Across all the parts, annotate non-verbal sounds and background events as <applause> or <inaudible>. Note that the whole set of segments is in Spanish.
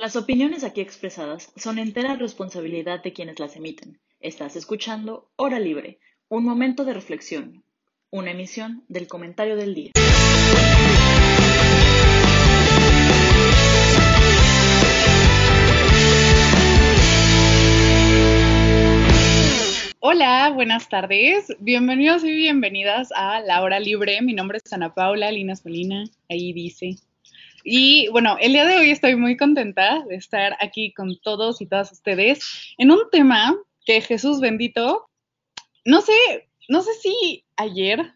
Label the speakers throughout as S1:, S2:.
S1: Las opiniones aquí expresadas son entera responsabilidad de quienes las emiten. Estás escuchando Hora Libre, un momento de reflexión, una emisión del comentario del día.
S2: Hola, buenas tardes. Bienvenidos y bienvenidas a La Hora Libre. Mi nombre es Ana Paula Linas Molina, ahí dice. Y bueno, el día de hoy estoy muy contenta de estar aquí con todos y todas ustedes en un tema que Jesús bendito, no sé, no sé si ayer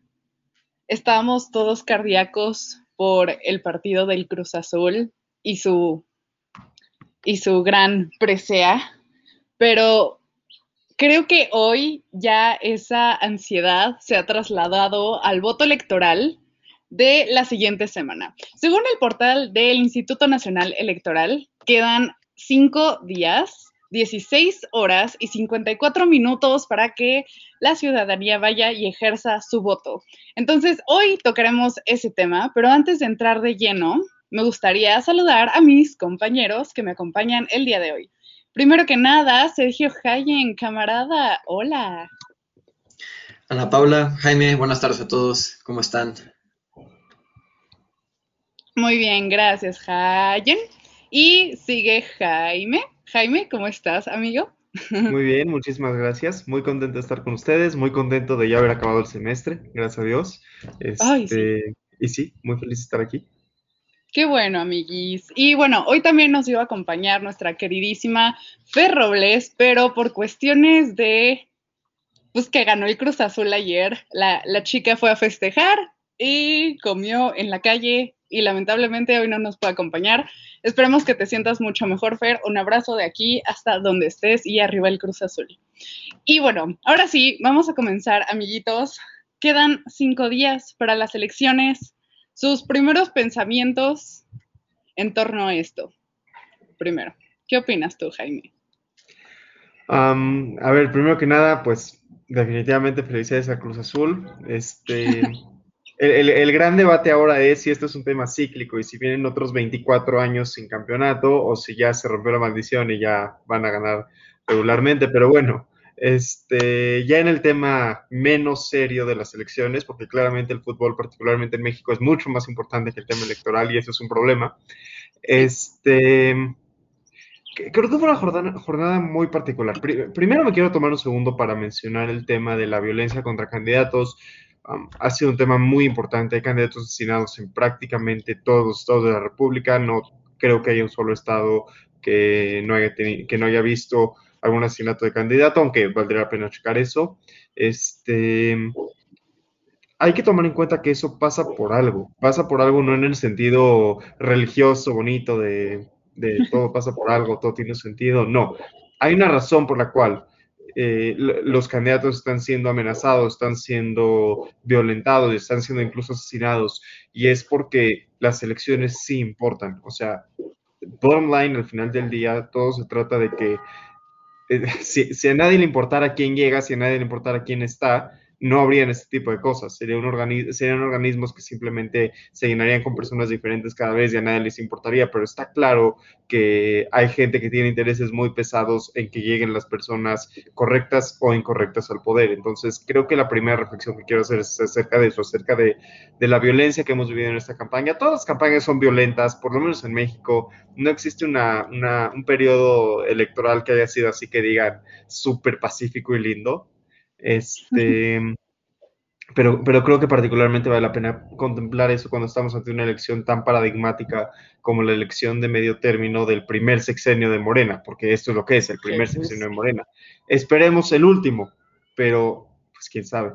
S2: estábamos todos cardíacos por el partido del Cruz Azul y su y su gran presea, pero creo que hoy ya esa ansiedad se ha trasladado al voto electoral de la siguiente semana. Según el portal del Instituto Nacional Electoral, quedan cinco días, 16 horas y 54 minutos para que la ciudadanía vaya y ejerza su voto. Entonces, hoy tocaremos ese tema, pero antes de entrar de lleno, me gustaría saludar a mis compañeros que me acompañan el día de hoy. Primero que nada, Sergio Hayen, camarada, hola.
S3: Ana Paula, Jaime, buenas tardes a todos, ¿cómo están?
S2: Muy bien, gracias, Jayen. Y sigue Jaime. Jaime, ¿cómo estás, amigo? <laughs>
S4: Muy bien, muchísimas gracias. Muy contento de estar con ustedes, muy contento de ya haber acabado el semestre, gracias a Dios.
S2: Ay, sí.
S4: Este, y sí, muy feliz de estar aquí.
S2: Qué bueno, amiguis. Y bueno, hoy también nos iba a acompañar nuestra queridísima Fer Robles, pero por cuestiones de, pues que ganó el Cruz Azul ayer, la, la chica fue a festejar y comió en la calle y lamentablemente hoy no nos puede acompañar. Esperemos que te sientas mucho mejor, Fer. Un abrazo de aquí hasta donde estés y arriba el Cruz Azul. Y bueno, ahora sí, vamos a comenzar, amiguitos. Quedan cinco días para las elecciones. Sus primeros pensamientos en torno a esto. Primero, ¿qué opinas tú, Jaime?
S4: Um, a ver, primero que nada, pues definitivamente felicidades a Cruz Azul. Este, <laughs> el, gran debate ahora es si esto es un tema cíclico y si vienen otros 24 años sin campeonato o si ya se rompió la maldición y ya van a ganar regularmente. Pero bueno, este, ya en el tema menos serio de las elecciones, porque claramente el fútbol, particularmente en México, es mucho más importante que el tema electoral y eso es un problema. Este, creo que fue una jornada, jornada muy particular. Primero me quiero tomar un segundo para mencionar el tema de la violencia contra candidatos. Um, ha sido un tema muy importante. Hay candidatos asesinados en prácticamente todos los estados de la República. No creo que haya un solo estado que no haya, visto algún asesinato de candidato, aunque valdría la pena checar eso. Este, hay que tomar en cuenta que eso pasa por algo, pasa por algo no en el sentido religioso, bonito, de, de todo pasa por algo, todo tiene sentido, no. Hay una razón por la cual eh, los candidatos están siendo amenazados, están siendo violentados, están siendo incluso asesinados, y es porque las elecciones sí importan. O sea, bottom line, al final del día, todo se trata de que <laughs> si, si, a nadie le importara quién llega, si a nadie le importara quién está, no habrían este tipo de cosas. Sería un organi serían organismos que simplemente se llenarían con personas diferentes cada vez y a nadie les importaría, pero está claro que hay gente que tiene intereses muy pesados en que lleguen las personas correctas o incorrectas al poder. Entonces, creo que la primera reflexión que quiero hacer es acerca de eso, acerca de, de la violencia que hemos vivido en esta campaña. Todas las campañas son violentas, por lo menos en México. No existe una, una, un periodo electoral que haya sido así que digan súper pacífico y lindo. Este, pero, pero creo que particularmente vale la pena contemplar eso cuando estamos ante una elección tan paradigmática como la elección de medio término del primer sexenio de Morena, porque esto es lo que es, el primer sexenio de Morena. Esperemos el último, pero pues quién sabe.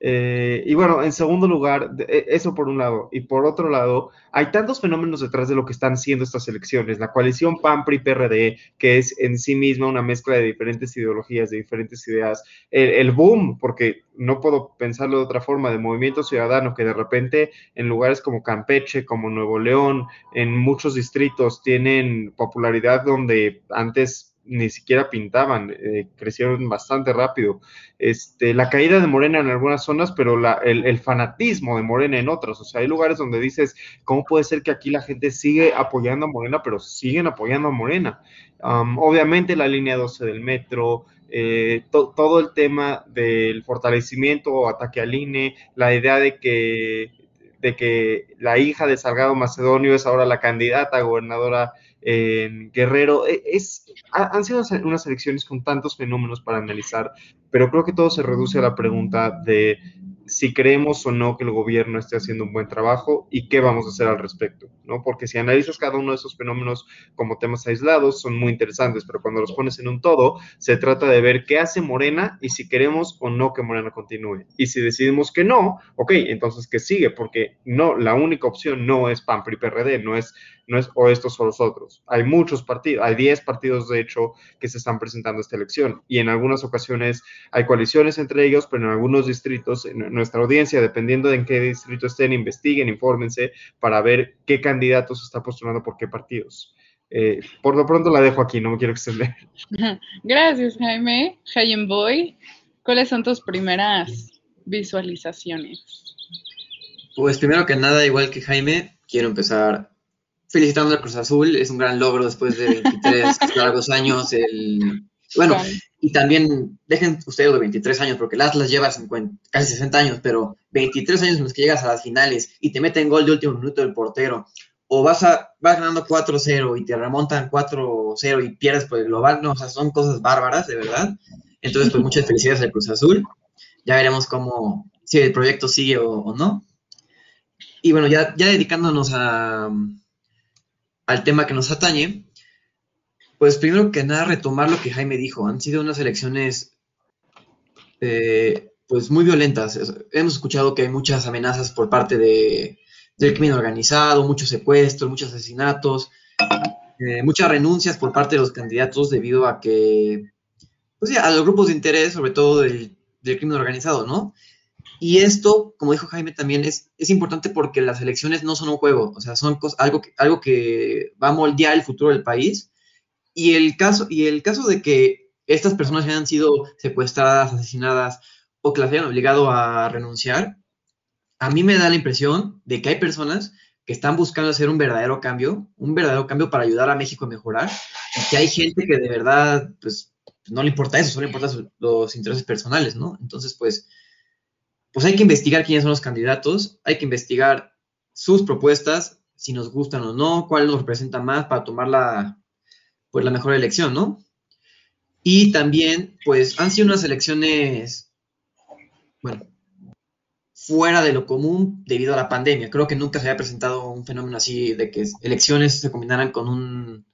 S4: Eh, y bueno, en segundo lugar, e, eso por un lado. Y por otro lado, hay tantos fenómenos detrás de lo que están siendo estas elecciones. La coalición PAN-PRI-PRD, que es en sí misma una mezcla de diferentes ideologías, de diferentes ideas. El, el, boom, porque no puedo pensarlo de otra forma, de movimiento ciudadano, que de repente en lugares como Campeche, como Nuevo León, en muchos distritos tienen popularidad donde antes ni siquiera pintaban, eh, crecieron bastante rápido. Este, la caída de Morena en algunas zonas, pero la, el, fanatismo de Morena en otras. O sea, hay lugares donde dices, ¿cómo puede ser que aquí la gente sigue apoyando a Morena, pero siguen apoyando a Morena? obviamente la línea 12 del metro, eh, todo el tema del fortalecimiento o ataque al INE, la idea de que, de que la hija de Salgado Macedonio es ahora la candidata a gobernadora en Guerrero. E, es, han sido unas elecciones con tantos fenómenos para analizar, pero creo que todo se reduce a la pregunta de si creemos o no que el gobierno esté haciendo un buen trabajo y qué vamos a hacer al respecto, ¿no? Porque si analizas cada uno de esos fenómenos como temas aislados, son muy interesantes, pero cuando los pones en un todo, se trata de ver qué hace Morena y si queremos o no que Morena continúe. Y si decidimos que no, ok, entonces ¿qué sigue? Porque no, la única opción no es PAN, PRI, PRD, no es no es o estos o los otros. Hay muchos partidos, hay 10 partidos de hecho que se están presentando a esta elección y en algunas ocasiones hay coaliciones entre ellos, pero en algunos distritos, en nuestra audiencia, dependiendo de en qué distrito estén, investiguen, infórmense para ver qué candidatos está postulando por qué partidos. Eh, por lo pronto la dejo aquí, no me quiero extender. <laughs>
S2: Gracias, Jaime. Jaime Boy, ¿cuáles son tus primeras visualizaciones?
S3: Pues primero que nada, igual que Jaime, quiero empezar felicitando a Cruz Azul, es un gran logro después de 23 largos años. El, bueno, y también dejen ustedes los 23 años, porque el Atlas lleva casi 60 años, pero 23 años en los que llegas a las finales y te meten gol de último minuto del portero, o vas, a, vas ganando 4-0 y te remontan 4-0 y pierdes por el global, no, o sea, son cosas bárbaras, de verdad. Entonces, pues muchas felicidades al Cruz Azul. Ya veremos cómo, si el proyecto sigue o, o no. Y bueno, ya, ya dedicándonos a, al tema que nos atañe, pues primero que nada retomar lo que Jaime dijo. Han sido unas elecciones eh, pues muy violentas. Hemos escuchado que hay muchas amenazas por parte de, del crimen organizado, muchos secuestros, muchos asesinatos, eh, muchas renuncias por parte de los candidatos debido a que, pues ya, a los grupos de interés, sobre todo del, del crimen organizado, ¿no? Y esto, como dijo Jaime también, es, es importante porque las elecciones no son un juego, o sea, son algo, que, algo que va a moldear el futuro del país. Y el caso, y el caso de que estas personas hayan sido secuestradas, asesinadas o que las hayan obligado a renunciar, a mí me da la impresión de que hay personas que están buscando hacer un verdadero cambio, un verdadero cambio para ayudar a México a mejorar, y que hay gente que de verdad, pues, no le importa eso, solo le importan los intereses personales, ¿no? Entonces, pues, pues hay que investigar quiénes son los candidatos, hay que investigar sus propuestas, si nos gustan o no, cuál nos representa más para tomar la, pues, la mejor elección, ¿no? Y también, pues han sido unas elecciones, bueno, fuera de lo común debido a la pandemia. Creo que nunca se había presentado un fenómeno así de que elecciones se combinaran con un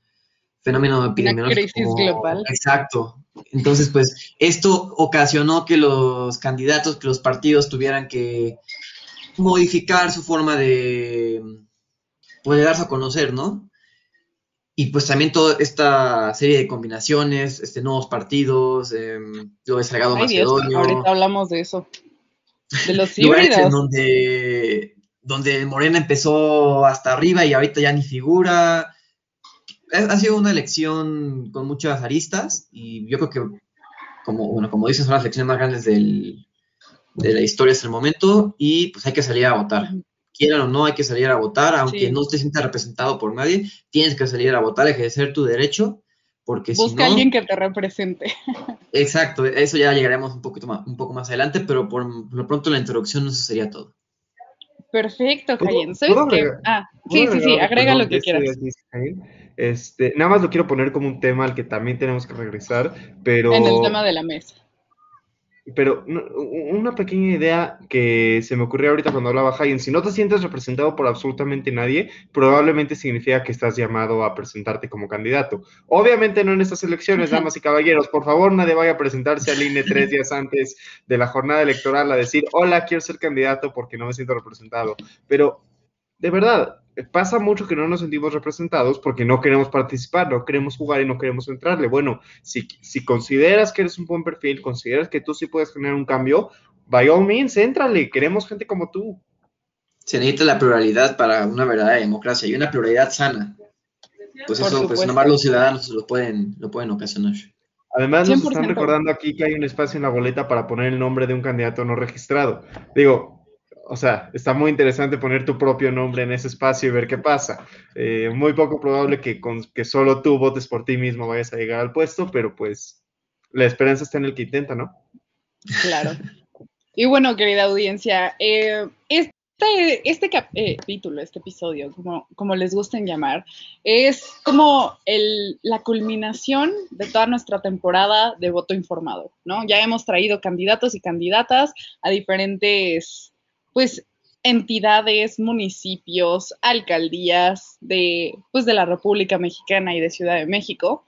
S3: fenómeno epidemiológico.
S2: Una crisis global.
S3: Exacto. Entonces, pues, esto ocasionó que los candidatos, que los partidos tuvieran que modificar su forma de, pues, darse a conocer, ¿no? Y pues también toda esta serie de combinaciones, este, nuevos partidos, eh, lo de Salgado Macedonio.
S2: ahorita hablamos de eso. De los <laughs>
S3: híbridos. donde, donde Morena empezó hasta arriba y ahorita ya ni figura ha sido una elección con muchas aristas y yo creo que, como, bueno, como dices, son las elecciones más grandes del, de la historia hasta el momento y pues hay que salir a votar. Quieran o no, hay que salir a votar, aunque no te sientas representado por nadie, tienes que salir a votar, ejercer tu derecho, porque
S2: Busca
S3: si no...
S2: a alguien que te represente. <laughs>
S3: Exacto, eso ya llegaremos un, poquito más, un poco más adelante, pero por lo pronto la introducción eso sería todo.
S2: Perfecto, Cayen. ¿Sabes qué? Ah, sí, sí, sí, agrega lo que quieras.
S4: Este, nada más lo quiero poner como un tema al que también tenemos que regresar, pero...
S2: En el tema de la mesa.
S4: Pero una pequeña idea que se me ocurrió ahorita cuando hablaba Hayen, si no te sientes representado por absolutamente nadie, probablemente significa que estás llamado a presentarte como candidato. Obviamente no en estas elecciones, damas y caballeros, por favor nadie vaya a presentarse al INE tres días antes de la jornada electoral a decir, hola, quiero ser candidato porque no me siento representado. Pero, de verdad, pasa mucho que no nos sentimos representados porque no queremos participar, no queremos jugar y no queremos entrarle. Bueno, si, si consideras que eres un buen perfil, consideras que tú sí puedes generar un cambio, by all means, éntrale, queremos gente como tú.
S3: Se necesita la pluralidad para una verdadera democracia y una pluralidad sana. pues eso, pues nomás los ciudadanos lo pueden, lo pueden ocasionar.
S4: Además, nos están recordando aquí que hay un espacio en la boleta para poner el nombre de un candidato no registrado. Digo, o sea, está muy interesante poner tu propio nombre en ese espacio y ver qué pasa. Eh, muy poco probable que, con, que solo tú votes por ti mismo vayas a llegar al puesto, pero pues la esperanza está en el que intenta, ¿no?
S2: Claro. Y bueno, querida audiencia, eh, este, este eh, capítulo, este episodio, como, como les gusten llamar, es como el, la culminación de toda nuestra temporada de voto informado, ¿no? Ya hemos traído candidatos y candidatas a diferentes, pues, entidades, municipios, alcaldías de, pues, de la República Mexicana y de Ciudad de México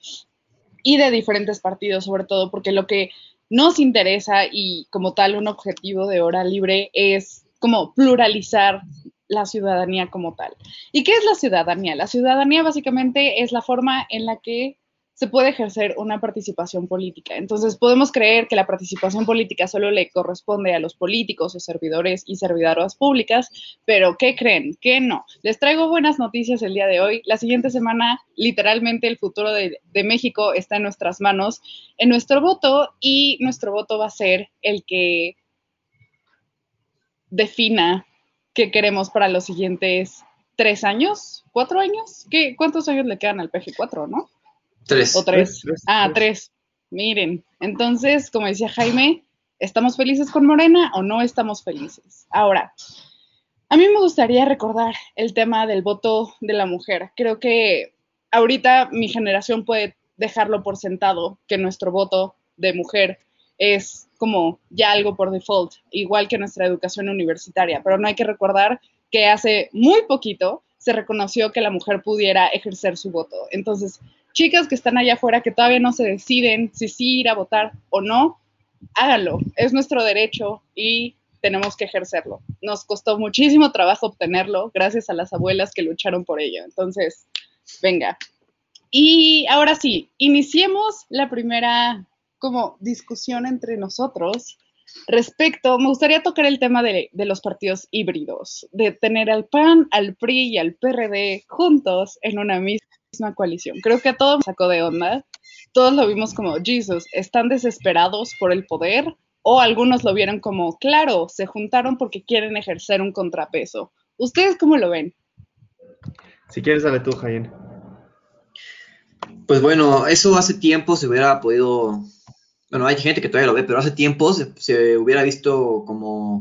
S2: y de diferentes partidos, sobre todo, porque lo que nos interesa y como tal un objetivo de hora libre es como pluralizar la ciudadanía como tal. ¿Y qué es la ciudadanía? La ciudadanía básicamente es la forma en la que se puede ejercer una participación política. Entonces, podemos creer que la participación política solo le corresponde a los políticos o servidores y servidoras públicas, pero ¿qué creen? Que no. Les traigo buenas noticias el día de hoy. La siguiente semana, literalmente, el futuro de, de México está en nuestras manos, en nuestro voto, y nuestro voto va a ser el que defina qué queremos para los siguientes tres años, cuatro años. ¿Qué, ¿Cuántos años le quedan al PG4, no?
S3: Tres.
S2: ¿O tres? ah, tres. Miren, entonces, como decía Jaime, ¿estamos felices con Morena o no estamos felices? Ahora, a mí me gustaría recordar el tema del voto de la mujer. Creo que ahorita mi generación puede dejarlo por sentado que nuestro voto de mujer es como ya algo por default, igual que nuestra educación universitaria, pero no hay que recordar que hace muy poquito se reconoció que la mujer pudiera ejercer su voto. Entonces, chicas que están allá afuera que todavía no se deciden si sí ir a votar o no, háganlo, es nuestro derecho y tenemos que ejercerlo. Nos costó muchísimo trabajo obtenerlo gracias a las abuelas que lucharon por ello. Entonces, venga. Y ahora sí, iniciemos la primera como discusión entre nosotros respecto, me gustaría tocar el tema de, los partidos híbridos, de tener al PAN, al PRI y al PRD juntos en una misma coalición. Creo que a todos sacó de onda. Todos lo vimos como, Jesus, están desesperados por el poder o algunos lo vieron como, claro, se juntaron porque quieren ejercer un contrapeso. ¿Ustedes cómo lo ven?
S4: Si quieres, dale tú, Jaime.
S3: Pues bueno, eso hace tiempo se hubiera podido bueno, hay gente que todavía lo ve, pero hace tiempo se, hubiera visto como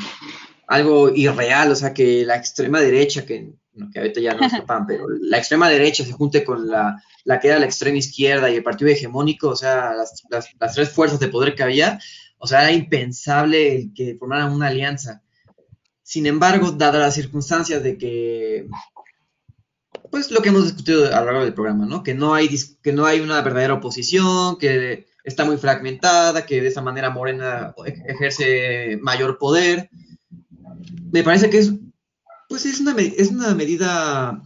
S3: algo irreal, o sea, que la extrema derecha, que, que ahorita ya no es pan, <laughs> pero la extrema derecha se junte con la, la, que era la extrema izquierda y el partido hegemónico, o sea, las, las, tres fuerzas de poder que había, o sea, era impensable el que formaran una alianza. Sin embargo, dadas las circunstancias de que, pues lo que hemos discutido a lo largo del programa, ¿no? Que no hay, que no hay una verdadera oposición, que está muy fragmentada, que de esa manera Morena ejerce mayor poder. Me parece que es, pues es una, es una medida,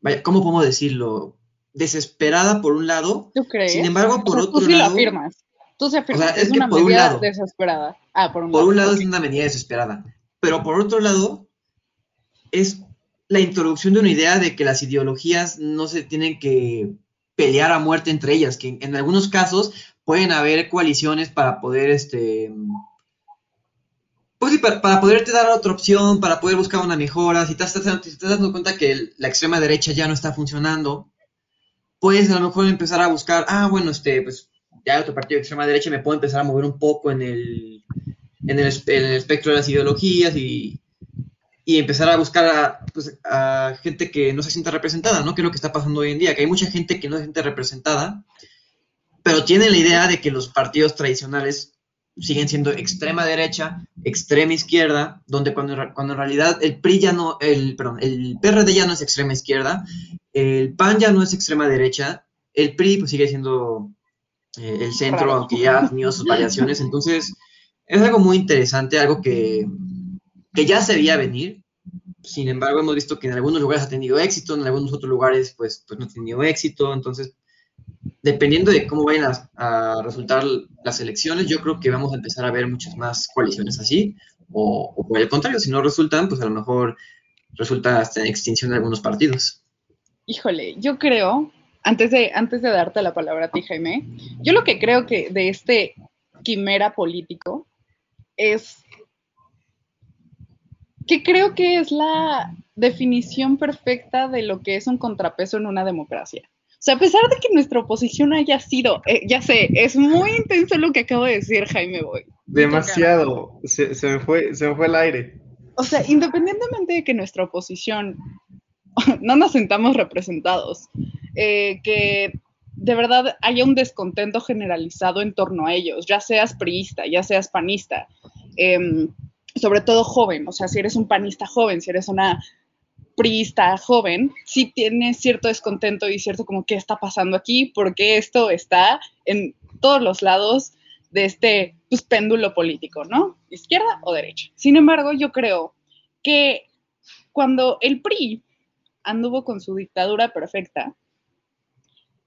S3: vaya, ¿cómo podemos decirlo? Desesperada por un lado.
S2: ¿Tú crees?
S3: Sin embargo, por otro
S2: tú sí
S3: lado.
S2: Lo afirmas. Tú se afirmas. es, una medida desesperada. Ah, por un
S3: por un lado es una medida desesperada. Pero por otro lado, es la introducción de una idea de que las ideologías no se tienen que pelear a muerte entre ellas, que en, algunos casos pueden haber coaliciones para poder, este, pues sí, para, para, poderte dar otra opción, para poder buscar una mejora, si te estás, dando cuenta que la extrema derecha ya no está funcionando, puedes a lo mejor empezar a buscar, ah, bueno, este, pues ya otro partido de extrema derecha me puedo empezar a mover un poco en el, en el, espectro de las ideologías y, y empezar a buscar a, pues, a, gente que no se sienta representada, ¿no? Que es lo que está pasando hoy en día, que hay mucha gente que no se siente representada, pero tiene la idea de que los partidos tradicionales siguen siendo extrema derecha, extrema izquierda, donde cuando, cuando en realidad el PRI ya no, el, perdón, el PRD ya no es extrema izquierda, el PAN ya no es extrema derecha, el PRI pues sigue siendo eh, el centro, aunque ya ha tenido sus variaciones, entonces es algo muy interesante, algo que que ya se veía venir. Sin embargo, hemos visto que en algunos lugares ha tenido éxito, en algunos otros lugares pues, pues no ha tenido éxito. Entonces, dependiendo de cómo vayan a, resultar las elecciones, yo creo que vamos a empezar a ver muchas más coaliciones así. O, por el contrario, si no resultan, pues a lo mejor resulta hasta extinción de algunos partidos.
S2: híjole, yo creo, antes de, antes de darte la palabra a ti, Jaime, yo lo que creo que de este quimera político es que creo que es la definición perfecta de lo que es un contrapeso en una democracia. Sea, a pesar de que nuestra oposición haya sido, eh, ya sé, es muy intenso lo que acabo de decir, Jaime Boy.
S4: Demasiado, se, me fue, se me fue el aire.
S2: O sea, independientemente de que nuestra oposición <laughs> no nos sentamos representados, eh, que de verdad haya un descontento generalizado en torno a ellos, ya seas priista, ya seas panista, em, sobre todo joven, o sea, si eres un panista joven, si eres una priista joven, sí tienes cierto descontento y cierto como qué está pasando aquí, porque esto está en todos los lados de este pues, péndulo político, ¿no? Izquierda o derecha. Sin embargo, yo creo que cuando el PRI anduvo con su dictadura perfecta,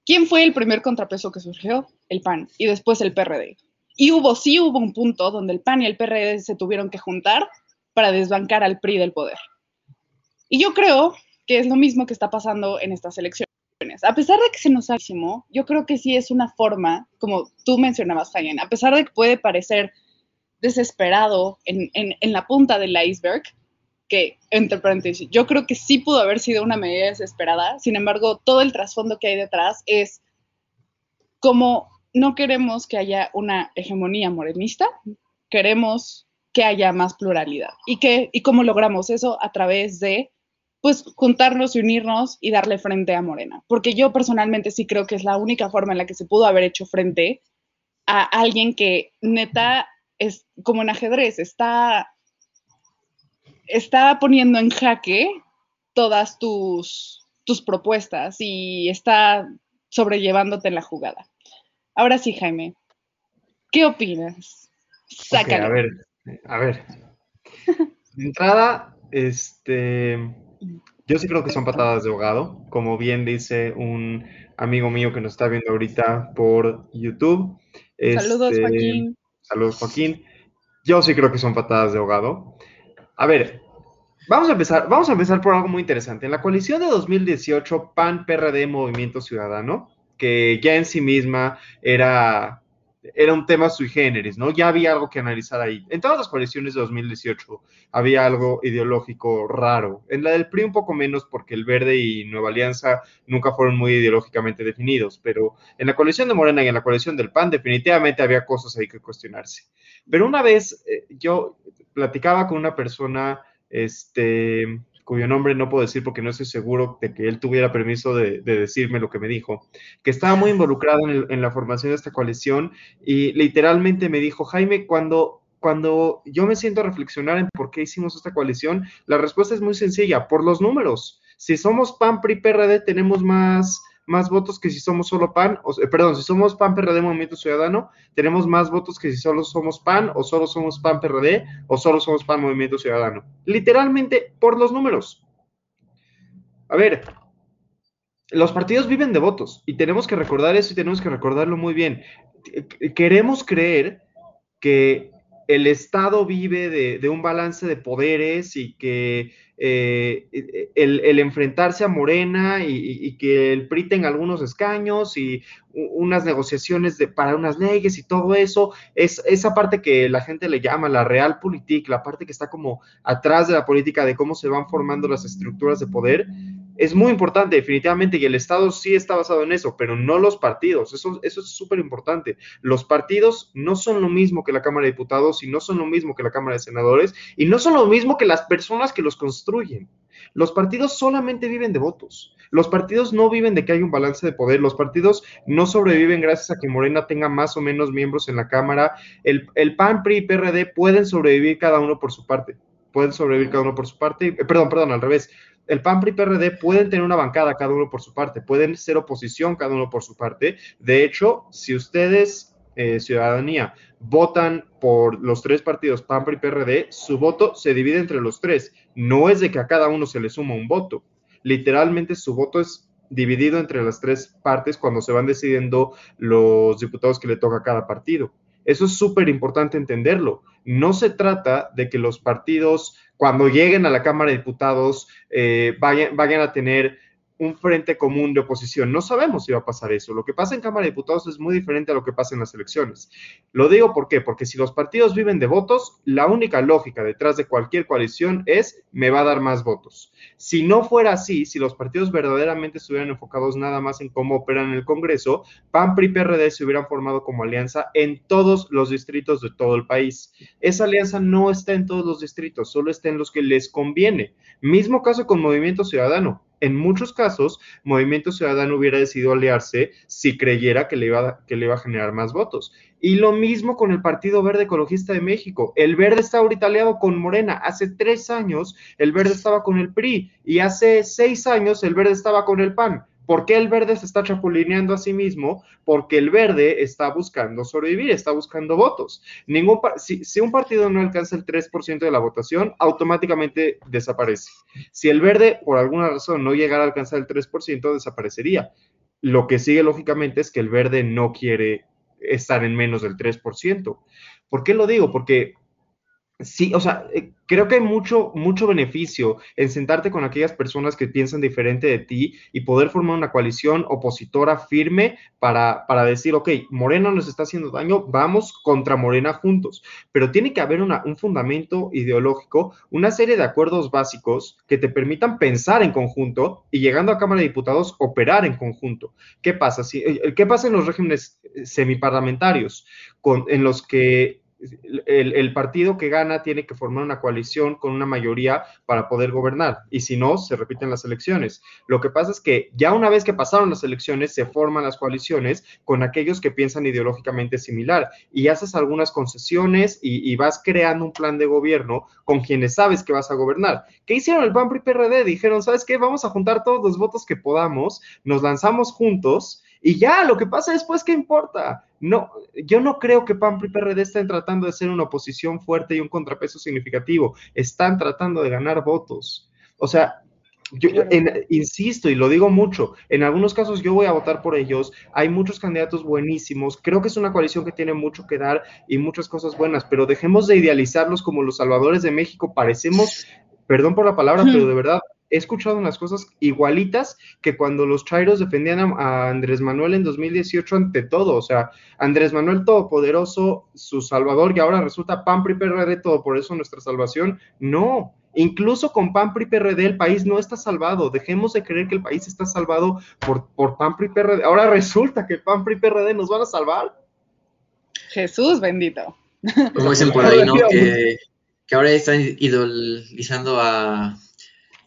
S2: ¿quién fue el primer contrapeso que surgió? El PAN y después el PRD. Y hubo, sí hubo un punto donde el PAN y el PRD se tuvieron que juntar para desbancar al PRI del poder. Y yo creo que es lo mismo que está pasando en estas elecciones. A pesar de que se nos ha yo creo que sí es una forma, como tú mencionabas, Fayen, a pesar de que puede parecer desesperado en, en la punta del iceberg, que, entre paréntesis, yo creo que sí pudo haber sido una medida desesperada, sin embargo, todo el trasfondo que hay detrás es como no queremos que haya una hegemonía morenista, queremos que haya más pluralidad. ¿Y, que, y cómo logramos eso? A través de, pues, juntarnos y unirnos y darle frente a Morena. Porque yo personalmente sí creo que es la única forma en la que se pudo haber hecho frente a alguien que neta es como en ajedrez, está está poniendo en jaque todas tus, tus propuestas y está sobrellevándote en la jugada. Ahora sí, Jaime, ¿qué opinas?
S4: Sácalo. a ver, a ver. De entrada, este, yo sí creo que son patadas de ahogado, como bien dice un amigo mío que nos está viendo ahorita por YouTube.
S2: Saludos, este, Joaquín.
S4: Saludos, Joaquín. Yo sí creo que son patadas de ahogado. A ver, vamos a empezar, vamos a empezar por algo muy interesante. En la coalición de 2018, PAN, PRD, Movimiento Ciudadano, que ya en sí misma era, era un tema sui generis, ¿no? Ya había algo que analizar ahí. En todas las coaliciones de 2018 había algo ideológico raro. En la del PRI un poco menos porque el Verde y Nueva Alianza nunca fueron muy ideológicamente definidos, pero en la coalición de Morena y en la coalición del PAN definitivamente había cosas ahí que cuestionarse. Pero una vez eh, yo platicaba con una persona, este, cuyo nombre no puedo decir porque no estoy seguro de que él tuviera permiso de, decirme lo que me dijo, que estaba muy involucrado en, la formación de esta coalición y literalmente me dijo, Jaime, cuando, cuando yo me siento a reflexionar en por qué hicimos esta coalición, la respuesta es muy sencilla, por los números. Si somos PAN, PRI, PRD, tenemos más más votos que si somos solo PAN, o, perdón, si somos PAN, PRD, Movimiento Ciudadano, tenemos más votos que si solo somos PAN, o solo somos PAN, PRD, o solo somos PAN, Movimiento Ciudadano. Literalmente por los números. A ver, los partidos viven de votos y tenemos que recordar eso y tenemos que recordarlo muy bien. Queremos creer que el Estado vive de, un balance de poderes y que eh, el, enfrentarse a Morena y, que el PRI algunos escaños y unas negociaciones para unas leyes y todo eso, es esa parte que la gente le llama la realpolitik, la parte que está como atrás de la política de cómo se van formando las estructuras de poder, es muy importante, definitivamente, y el Estado sí está basado en eso, pero no los partidos. Eso, eso es súper importante. Los partidos no son lo mismo que la Cámara de Diputados y no son lo mismo que la Cámara de Senadores y no son lo mismo que las personas que los construyen. Los partidos solamente viven de votos. Los partidos no viven de que hay un balance de poder. Los partidos no sobreviven gracias a que Morena tenga más o menos miembros en la Cámara. El, el PAN, PRI y PRD pueden sobrevivir cada uno por su parte. Pueden sobrevivir cada uno por su parte. Eh, perdón, perdón, al revés el PAN, PRI, PRD pueden tener una bancada cada uno por su parte, pueden ser oposición cada uno por su parte. De hecho, si ustedes, eh, ciudadanía, votan por los tres partidos PAN, PRI, PRD, su voto se divide entre los tres. No es de que a cada uno se le suma un voto. Literalmente su voto es dividido entre las tres partes cuando se van decidiendo los diputados que le toca a cada partido. Eso es súper importante entenderlo. No se trata de que los partidos, cuando lleguen a la Cámara de Diputados, eh, vayan, vayan a tener un frente común de oposición. No sabemos si va a pasar eso. Lo que pasa en Cámara de Diputados es muy diferente a lo que pasa en las elecciones. Lo digo por qué, porque si los partidos viven de votos, la única lógica detrás de cualquier coalición es me va a dar más votos. Si no fuera así, si los partidos verdaderamente estuvieran enfocados nada más en cómo operan en el Congreso, PAN, PRI, PRD se hubieran formado como alianza en todos los distritos de todo el país. Esa alianza no está en todos los distritos, solo está en los que les conviene. Mismo caso con Movimiento Ciudadano en muchos casos, Movimiento Ciudadano hubiera decidido aliarse si creyera que le, iba, que le iba a generar más votos. Y lo mismo con el Partido Verde Ecologista de México. El Verde está ahorita aliado con Morena. Hace tres años el Verde estaba con el PRI y hace seis años el Verde estaba con el PAN. ¿Por qué el verde se está chapulineando a sí mismo? Porque el verde está buscando sobrevivir, está buscando votos. Ningún si, si, un partido no alcanza el 3% de la votación, automáticamente desaparece. Si el verde, por alguna razón, no llegara a alcanzar el 3%, desaparecería. Lo que sigue lógicamente es que el verde no quiere estar en menos del 3%. ¿Por qué lo digo? Porque Sí, o sea, eh, creo que hay mucho, mucho beneficio en sentarte con aquellas personas que piensan diferente de ti y poder formar una coalición opositora firme para, para decir, ok, Morena nos está haciendo daño, vamos contra Morena juntos. Pero tiene que haber una, un fundamento ideológico, una serie de acuerdos básicos que te permitan pensar en conjunto y llegando a Cámara de Diputados operar en conjunto. ¿Qué pasa? Si, eh, ¿Qué pasa en los regímenes semiparlamentarios con, en los que el, partido que gana tiene que formar una coalición con una mayoría para poder gobernar y si no, se repiten las elecciones. Lo que pasa es que ya una vez que pasaron las elecciones, se forman las coaliciones con aquellos que piensan ideológicamente similar y haces algunas concesiones y, vas creando un plan de gobierno con quienes sabes que vas a gobernar. ¿Qué hicieron el PAN y PRD? Dijeron, ¿sabes qué? Vamos a juntar todos los votos que podamos, nos lanzamos juntos y ya, lo que pasa después, ¿qué importa? No, yo no creo que PAN y PRD estén tratando de ser una oposición fuerte y un contrapeso significativo. Están tratando de ganar votos. O sea, yo insisto y lo digo mucho, en algunos casos yo voy a votar por ellos, hay muchos candidatos buenísimos, creo que es una coalición que tiene mucho que dar y muchas cosas buenas, pero dejemos de idealizarlos como los salvadores de México, parecemos, perdón por la palabra, pero de verdad, he escuchado unas cosas igualitas que cuando los Chairos defendían a, Andrés Manuel en 2018 ante todo. O sea, Andrés Manuel Todopoderoso, su salvador, y ahora resulta PAMPRI PRD todo, por eso nuestra salvación. No, incluso con PAMPRI PRD el país no está salvado. Dejemos de creer que el país está salvado por, por PRD. Ahora resulta que PAMPRI PRD nos van a salvar.
S2: Jesús bendito.
S3: Como dicen por ahí, ¿no? Que, que ahora están idolizando a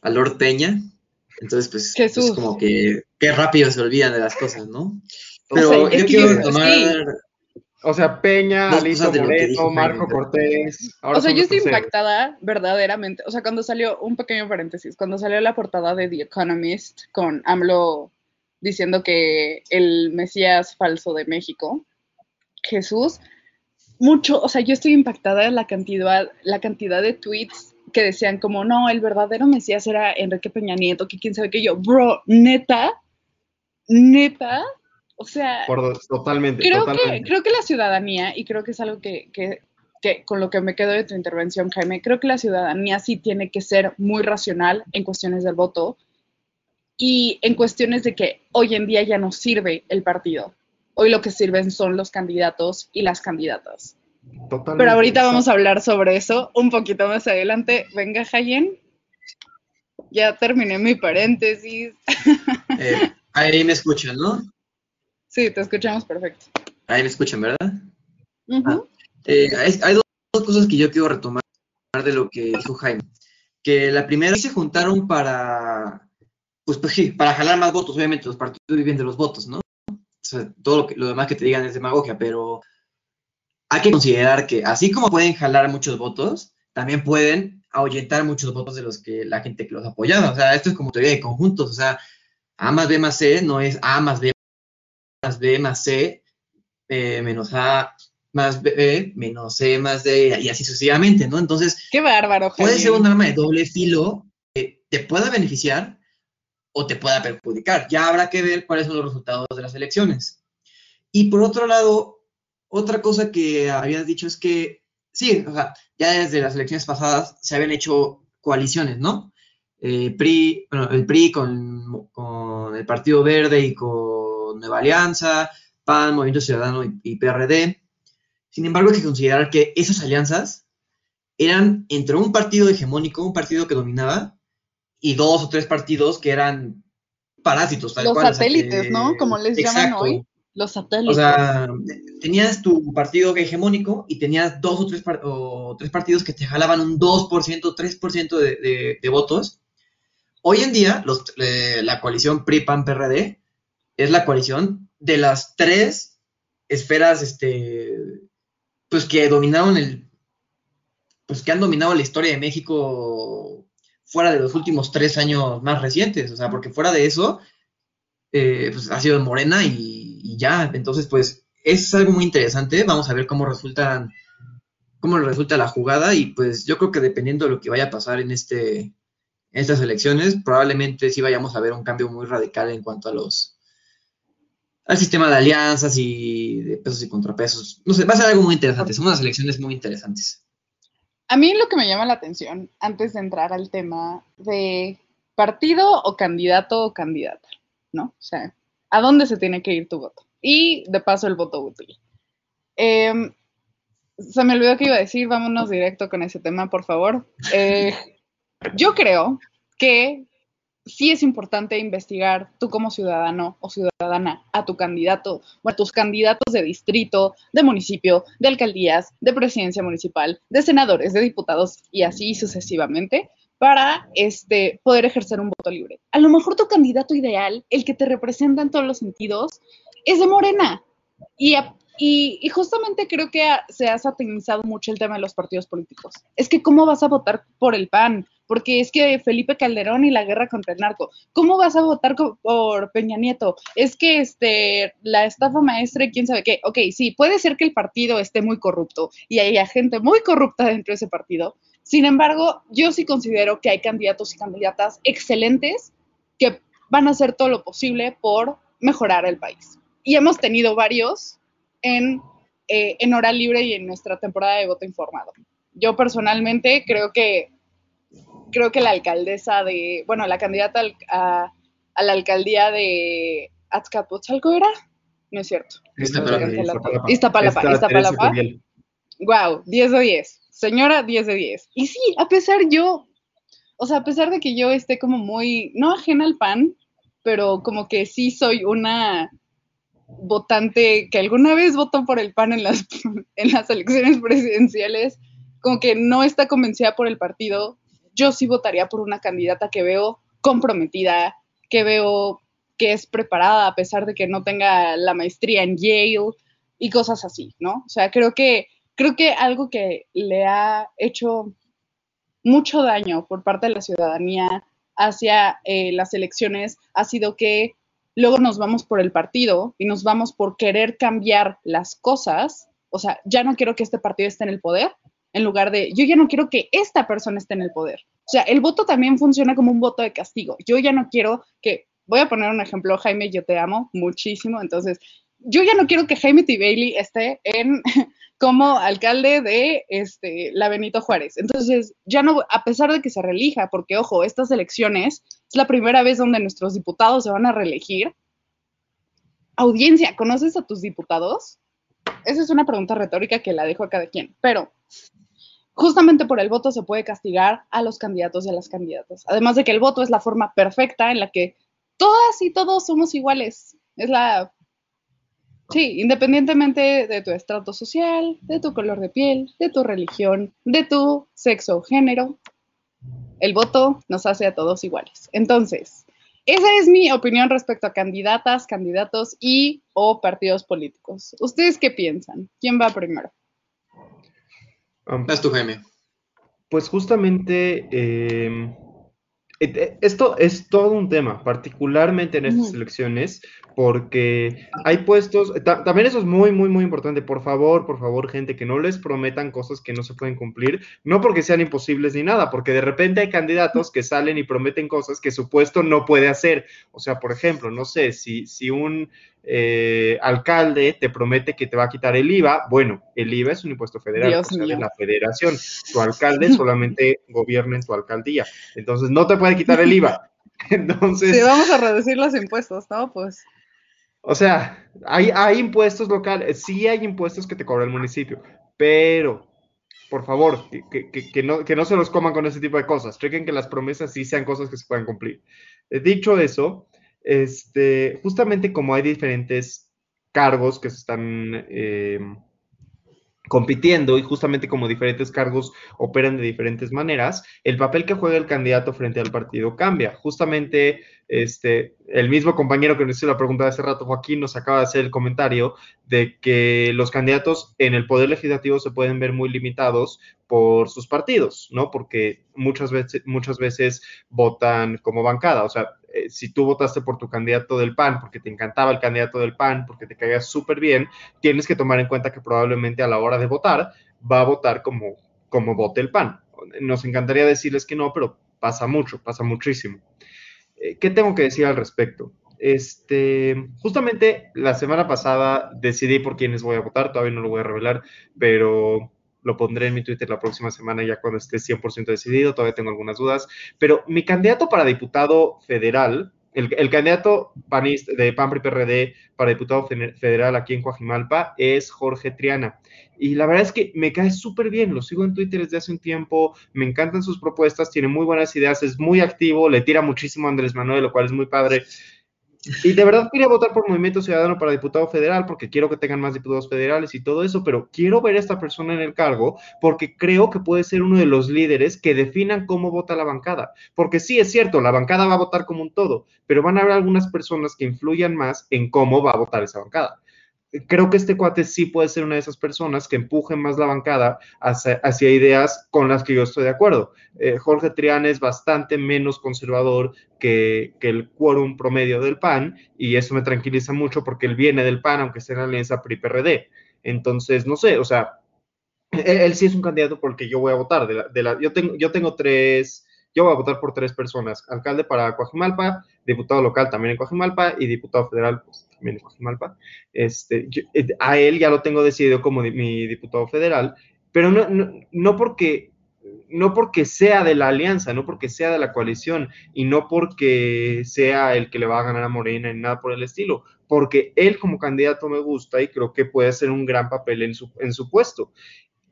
S3: a Lord Peña. Entonces, pues, es pues, como que qué rápido se olvidan de las cosas, ¿no? Pero yo quiero tomar...
S4: O sea, Peña, Alicia Moreno, Marco Cortés.
S2: o sea, yo estoy impactada verdaderamente. O sea, cuando salió, un pequeño paréntesis, cuando salió la portada de The Economist con AMLO diciendo que el Mesías falso de México, Jesús, mucho, o sea, yo estoy impactada en la cantidad, la cantidad de tweets que decían como, no, el verdadero Mesías era Enrique Peña Nieto, que quién sabe qué yo, bro, neta, neta, o sea,
S4: totalmente,
S2: creo, Que, creo que la ciudadanía, y creo que es algo que, que, que, con lo que me quedo de tu intervención, Jaime, creo que la ciudadanía sí tiene que ser muy racional en cuestiones del voto y en cuestiones de que hoy en día ya no sirve el partido. Hoy lo que sirven son los candidatos y las candidatas. Pero ahorita vamos a hablar sobre eso un poquito más adelante. Venga, Jayen. Ya terminé mi paréntesis.
S3: Eh, ahí me escuchan, ¿no?
S2: Sí, te escuchamos perfecto.
S3: Ahí me escuchan, ¿verdad? Ah, eh, hay, dos, cosas que yo quiero retomar de lo que dijo Jaime. Que la primera se juntaron para, pues, pues sí, para jalar más votos, obviamente los partidos viven de los votos, ¿no? O sea, todo lo, que, lo demás que te digan es demagogia, pero hay que considerar que así como pueden jalar muchos votos, también pueden ahuyentar muchos votos de los que la gente que los apoyaba. O sea, esto es como teoría de conjuntos. O sea, A más B más C no es A más B más B más C eh, menos A más B menos C más D y así sucesivamente, ¿no? Entonces,
S2: qué bárbaro.
S3: Puede ser un arma de doble filo que te pueda beneficiar o te pueda perjudicar. Ya habrá que ver cuáles son los resultados de las elecciones. Y por otro lado, otra cosa que habías dicho es que, sí, o sea, ya desde las elecciones pasadas se habían hecho coaliciones, ¿no? eh, PRI, bueno, el PRI con, con, el Partido Verde y con Nueva Alianza, PAN, Movimiento Ciudadano y, y PRD. Sin embargo, hay que considerar que esas alianzas eran entre un partido hegemónico, un partido que dominaba, y dos o tres partidos que eran parásitos.
S2: Tal Los satélites, ¿no? Como les llaman hoy. Los satélites.
S3: O sea, tenías tu partido hegemónico y tenías dos o tres, o tres partidos que te jalaban un 2%, 3% de, de, de votos. Hoy en día, los, eh, la coalición PRI-PAN-PRD es la coalición de las tres esferas este, pues que dominaron el pues que han dominado la historia de México fuera de los últimos tres años más recientes, o sea, porque fuera de eso, eh, pues ha sido Morena y, ya, entonces pues es algo muy interesante, vamos a ver cómo resultan, cómo resulta la jugada y pues yo creo que dependiendo de lo que vaya a pasar en este, en estas elecciones, probablemente sí vayamos a ver un cambio muy radical en cuanto a los al sistema de alianzas y de pesos y contrapesos. No sé, va a ser algo muy interesante, son unas elecciones muy interesantes.
S2: A mí lo que me llama la atención, antes de entrar al tema de partido o candidato o candidata, ¿no? O sea, ¿a dónde se tiene que ir tu voto? Y de paso el voto útil. Em, se me olvidó que iba a decir, vámonos directo con ese tema, por favor. Eh, <laughs> yo creo que sí es importante investigar tú como ciudadano o ciudadana a tu candidato o a tus candidatos de distrito, de municipio, de alcaldías, de presidencia municipal, de senadores, de diputados y así sucesivamente para este, poder ejercer un voto libre. A lo mejor tu candidato ideal, el que te representa en todos los sentidos, es de Morena. Y, justamente creo que se ha satanizado mucho el tema de los partidos políticos. Es que cómo vas a votar por el PAN, porque es que Felipe Calderón y la guerra contra el narco. ¿Cómo vas a votar por Peña Nieto? Es que este, la estafa maestra y quién sabe qué. Ok, sí, puede ser que el partido esté muy corrupto y haya gente muy corrupta dentro de ese partido. Sin embargo, yo sí considero que hay candidatos y candidatas excelentes que van a hacer todo lo posible por mejorar el país. Y hemos tenido varios en, eh, en hora libre y en nuestra temporada de voto informado. Yo personalmente creo que creo que la alcaldesa de, bueno, la candidata a, la alcaldía de Azcapotzalco era, no es cierto.
S3: Iztapalapa.
S2: Iztapalapa. Iztapalapa. Wow, 10 de 10. Señora, 10 de 10. Y sí, a pesar yo, o sea, a pesar de que yo esté como muy, no ajena al PAN, pero como que sí soy una votante que alguna vez votó por el PAN en las, <laughs> en las elecciones presidenciales, como que no está convencida por el partido, yo sí votaría por una candidata que veo comprometida, que veo que es preparada a pesar de que no tenga la maestría en Yale y cosas así, ¿no? O sea, creo que, creo que algo que le ha hecho mucho daño por parte de la ciudadanía hacia eh, las elecciones ha sido que luego nos vamos por el partido y nos vamos por querer cambiar las cosas. O sea, ya no quiero que este partido esté en el poder, en lugar de, yo ya no quiero que esta persona esté en el poder. O sea, el voto también funciona como un voto de castigo. Yo ya no quiero que, voy a poner un ejemplo, Jaime, yo te amo muchísimo, entonces, yo ya no quiero que Jaime T. Bailey esté en <laughs> como alcalde de este, la Benito Juárez. Entonces, ya no, a pesar de que se reelija, porque ojo, estas elecciones es la primera vez donde nuestros diputados se van a reelegir. Audiencia, ¿conoces a tus diputados? Esa es una pregunta retórica que la dejo a cada quien, pero justamente por el voto se puede castigar a los candidatos y a las candidatas. Además de que el voto es la forma perfecta en la que todas y todos somos iguales. Es la... Sí, independientemente de tu estrato social, de tu color de piel, de tu religión, de tu sexo o género, el voto nos hace a todos iguales. Entonces, esa es mi opinión respecto a candidatas, candidatos y o partidos políticos. ¿Ustedes qué piensan? ¿Quién va primero?
S3: Um, es tu Jaime.
S4: Pues justamente em, esto es todo un tema, particularmente en estas elecciones, porque hay puestos, también eso es muy, muy, muy importante, por favor, por favor, gente, que no les prometan cosas que no se pueden cumplir, no porque sean imposibles ni nada, porque de repente hay candidatos que salen y prometen cosas que su puesto no puede hacer. O sea, por ejemplo, no sé, si, si un eh, alcalde te promete que te va a quitar el IVA. Bueno, el IVA es un impuesto federal,
S2: Dios
S4: o sea, de la federación. Tu alcalde <laughs> solamente gobierna en tu alcaldía. Entonces, no te puede quitar el IVA. <laughs> Entonces,
S2: Si vamos a reducir los impuestos, ¿no? Pues
S4: o sea, hay, hay impuestos locales, sí hay impuestos que te cobra el municipio, pero, por favor, que, que- no, que no se los coman con ese tipo de cosas. Chequen que las promesas sí sean cosas que se puedan cumplir. Dicho eso, este, justamente como hay diferentes cargos que se están eh, compitiendo y justamente como diferentes cargos operan de diferentes maneras, el papel que juega el candidato frente al partido cambia. Justamente este, el mismo compañero que nos hizo la pregunta de hace rato, Joaquín, nos acaba de hacer el comentario de que los candidatos en el poder legislativo se pueden ver muy limitados por sus partidos, ¿no? Porque muchas veces, muchas veces votan como bancada. O sea, eh, si tú votaste por tu candidato del PAN porque te encantaba el candidato del PAN, porque te caía súper bien, tienes que tomar en cuenta que probablemente a la hora de votar va a votar como, como vote el PAN. Nos encantaría decirles que no, pero pasa mucho, pasa muchísimo. Eh, ¿Qué tengo que decir al respecto? Este, justamente la semana pasada decidí por quiénes voy a votar, todavía no lo voy a revelar, pero lo pondré en mi Twitter la próxima semana ya cuando esté 100% decidido, todavía tengo algunas dudas, pero mi candidato para diputado federal, el, el candidato panista de PAN PRI PRD para diputado fe- federal aquí en Coajimalpa es Jorge Triana. Y la verdad es que me cae súper bien, lo sigo en Twitter desde hace un tiempo, me encantan sus propuestas, tiene muy buenas ideas, es muy activo, le tira muchísimo a Andrés Manuel, lo cual es muy padre. Y de verdad quería votar por Movimiento Ciudadano para diputado federal porque quiero que tengan más diputados federales y todo eso, pero quiero ver a esta persona en el cargo porque creo que puede ser uno de los líderes que definan cómo vota la bancada. Porque sí es cierto, la bancada va a votar como un todo, pero van a haber algunas personas que influyan más en cómo va a votar esa bancada creo que este cuate sí puede ser una de esas personas que empujen más la bancada hacia, ideas con las que yo estoy de acuerdo. Eh, Jorge Triana es bastante menos conservador que, que, el quórum promedio del PAN y eso me tranquiliza mucho porque él viene del PAN, aunque sea en la alianza PRI-PRD. Entonces, no sé, o sea, él, él, sí es un candidato por el que yo voy a votar. De la, de la, yo, tengo, yo tengo tres, yo voy a votar por tres personas, alcalde para Coajimalpa, diputado local también en Coajimalpa y diputado federal, pues, también en Coajimalpa. Este, yo, a él ya lo tengo decidido como mi diputado federal, pero no, no, no, porque, no porque sea de la alianza, no porque sea de la coalición y no porque sea el que le va a ganar a Morena ni nada por el estilo, porque él como candidato me gusta y creo que puede hacer un gran papel en su, en su puesto.